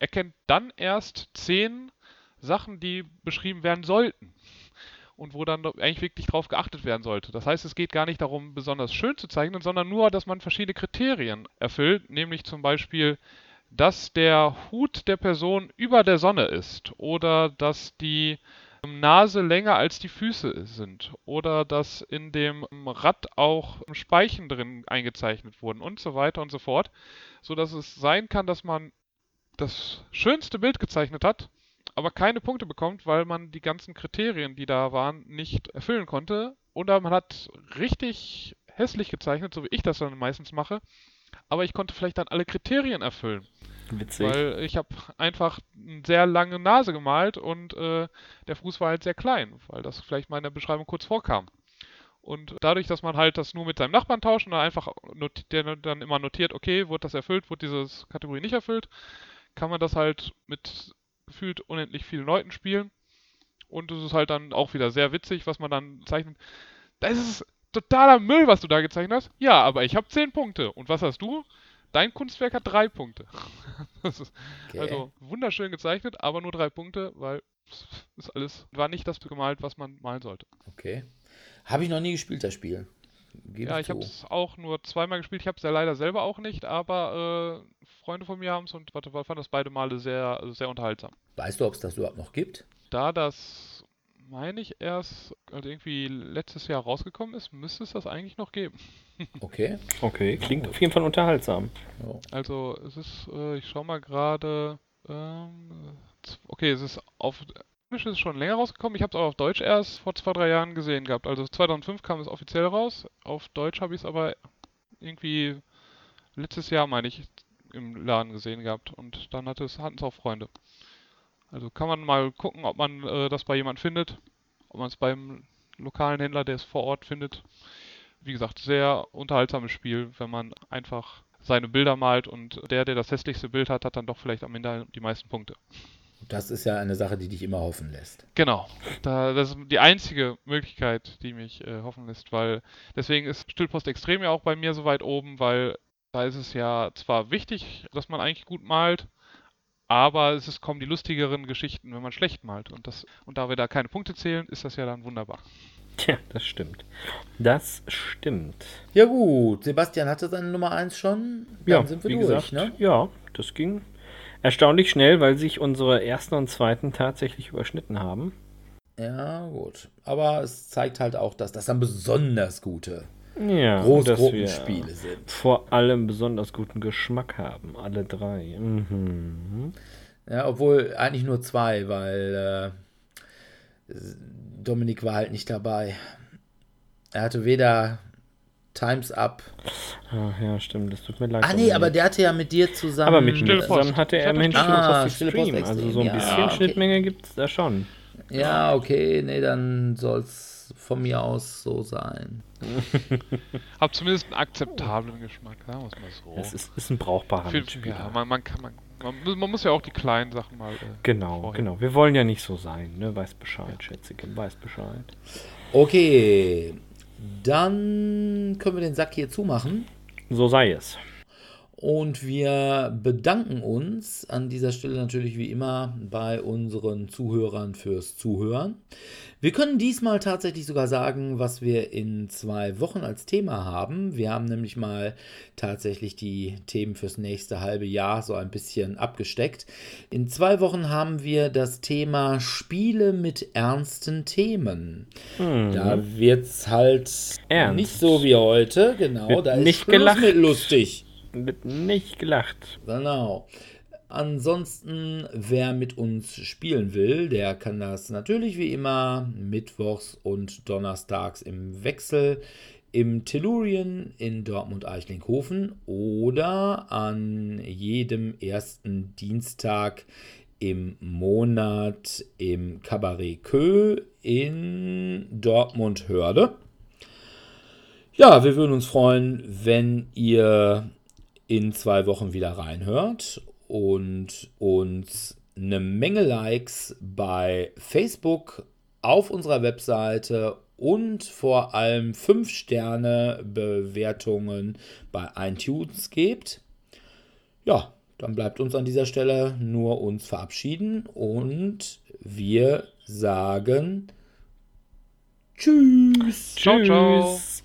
erkennt dann erst zehn Sachen, die beschrieben werden sollten. Und wo dann eigentlich wirklich drauf geachtet werden sollte. Das heißt, es geht gar nicht darum, besonders schön zu zeichnen, sondern nur, dass man verschiedene Kriterien erfüllt, nämlich zum Beispiel, dass der Hut der Person über der Sonne ist oder dass die Nase länger als die Füße sind oder dass in dem Rad auch Speichen drin eingezeichnet wurden und so weiter und so fort, so dass es sein kann, dass man das schönste Bild gezeichnet hat, aber keine Punkte bekommt, weil man die ganzen Kriterien, die da waren, nicht erfüllen konnte oder man hat richtig hässlich gezeichnet, so wie ich das dann meistens mache, aber ich konnte vielleicht dann alle Kriterien erfüllen. Witzig. Weil ich habe einfach eine sehr lange Nase gemalt und äh, der Fuß war halt sehr klein, weil das vielleicht mal in der Beschreibung kurz vorkam. Und dadurch, dass man halt das nur mit seinem Nachbarn tauscht und dann einfach der dann immer notiert, okay, wurde das erfüllt, wurde diese Kategorie nicht erfüllt, kann man das halt mit gefühlt unendlich vielen Leuten spielen. Und es ist halt dann auch wieder sehr witzig, was man dann zeichnet. Da ist es totaler Müll, was du da gezeichnet hast. Ja, aber ich habe 10 Punkte. Und was hast du? dein Kunstwerk hat drei Punkte. Das ist Okay. also wunderschön gezeichnet, aber nur drei Punkte, weil es ist alles, war nicht das gemalt, was man malen sollte. okay. Habe ich noch nie gespielt, das Spiel. Gebe Ja, ich habe es auch nur zweimal gespielt. Ich habe es ja leider selber auch nicht, aber äh, Freunde von mir haben es und warte, fand das beide Male sehr, sehr unterhaltsam. Weißt du, ob es das überhaupt noch gibt? Da das, meine ich, erst also irgendwie letztes Jahr rausgekommen ist, müsste es das eigentlich noch geben. Okay. Okay, klingt auf jeden Fall unterhaltsam. Also es ist, äh, ich schau mal gerade, ähm, okay, es ist auf Englisch ist es schon länger rausgekommen. Ich habe es auch auf Deutsch erst vor zwei, drei Jahren gesehen gehabt. Also 2005 kam es offiziell raus. Auf Deutsch habe ich es aber irgendwie letztes Jahr, meine ich, im Laden gesehen gehabt. Und dann hatten es auch Freunde. Also kann man mal gucken, ob man äh, das bei jemand findet. Ob man es beim lokalen Händler, der es vor Ort findet. Wie gesagt, sehr unterhaltsames Spiel, wenn man einfach seine Bilder malt und der, der das hässlichste Bild hat, hat dann doch vielleicht am Ende die meisten Punkte. Das ist ja eine Sache, die dich immer hoffen lässt. Genau. Da, das ist die einzige Möglichkeit, die mich äh, hoffen lässt, weil deswegen ist Stillpost extrem ja auch bei mir so weit oben, weil da ist es ja zwar wichtig, dass man eigentlich gut malt, aber es ist, kommen die lustigeren Geschichten, wenn man schlecht malt. Und, das, und da wir da keine Punkte zählen, ist das ja dann wunderbar. Tja, das stimmt. Das stimmt. Ja gut, Sebastian hatte seine Nummer 1 schon. Dann Ja, sind wir wie durch, gesagt, ne? ja, das ging erstaunlich schnell, weil sich unsere ersten und zweiten tatsächlich überschnitten haben. Ja, gut. Aber es zeigt halt auch, dass das dann besonders gute Ja, Großgruppenspiele sind. vor allem besonders guten Geschmack haben, alle drei. Mhm. Ja, obwohl eigentlich nur zwei, weil äh, Dominik war halt nicht dabei. Er hatte weder Times Up. Ach ja, stimmt, das tut mir leid. Ah, nee, aber der hatte ja mit dir zusammen. Aber mit mir zusammen hatte er hatte Mensch Stille Post auf Extreme. Also so ein Extreme, bisschen ja, okay. Schnittmenge gibt es da schon. Ja, okay, nee, dann soll's von mir aus so sein. Hab zumindest einen akzeptablen Geschmack, sagen wir es mal so. Es ist, ist ein brauchbarer Für- ja, man, man kann, man, man, muss- man muss ja auch die kleinen Sachen mal. Äh, Genau, vorher. genau. Wir wollen ja nicht so sein, ne? Weiß Bescheid, Schätzige, weiß Bescheid. Okay, dann können wir den Sack hier zumachen. So sei es. Und wir bedanken uns an dieser Stelle natürlich wie immer bei unseren Zuhörern fürs Zuhören. Wir können diesmal tatsächlich sogar sagen, was wir in zwei Wochen als Thema haben. Wir haben nämlich mal tatsächlich die Themen fürs nächste halbe Jahr so ein bisschen abgesteckt. In zwei Wochen haben wir das Thema Spiele mit ernsten Themen. Da wird es halt Ernst. nicht so wie heute, genau. Da ist nicht Schluss gelacht. mit lustig. Wird nicht gelacht. Genau. Ansonsten, wer mit uns spielen will, der kann das natürlich wie immer mittwochs und donnerstags im Wechsel im Tellurien in Dortmund-Eichlinghofen oder an jedem ersten Dienstag im Monat im Cabaret Kö in Dortmund-Hörde. Ja, wir würden uns freuen, wenn ihr in zwei Wochen wieder reinhört und uns eine Menge Likes bei Facebook auf unserer Webseite und vor allem 5 Sterne Bewertungen bei iTunes gebt. Ja, dann bleibt uns an dieser Stelle nur uns verabschieden und wir sagen Tschüss. Ciao, ciao. Tschüss.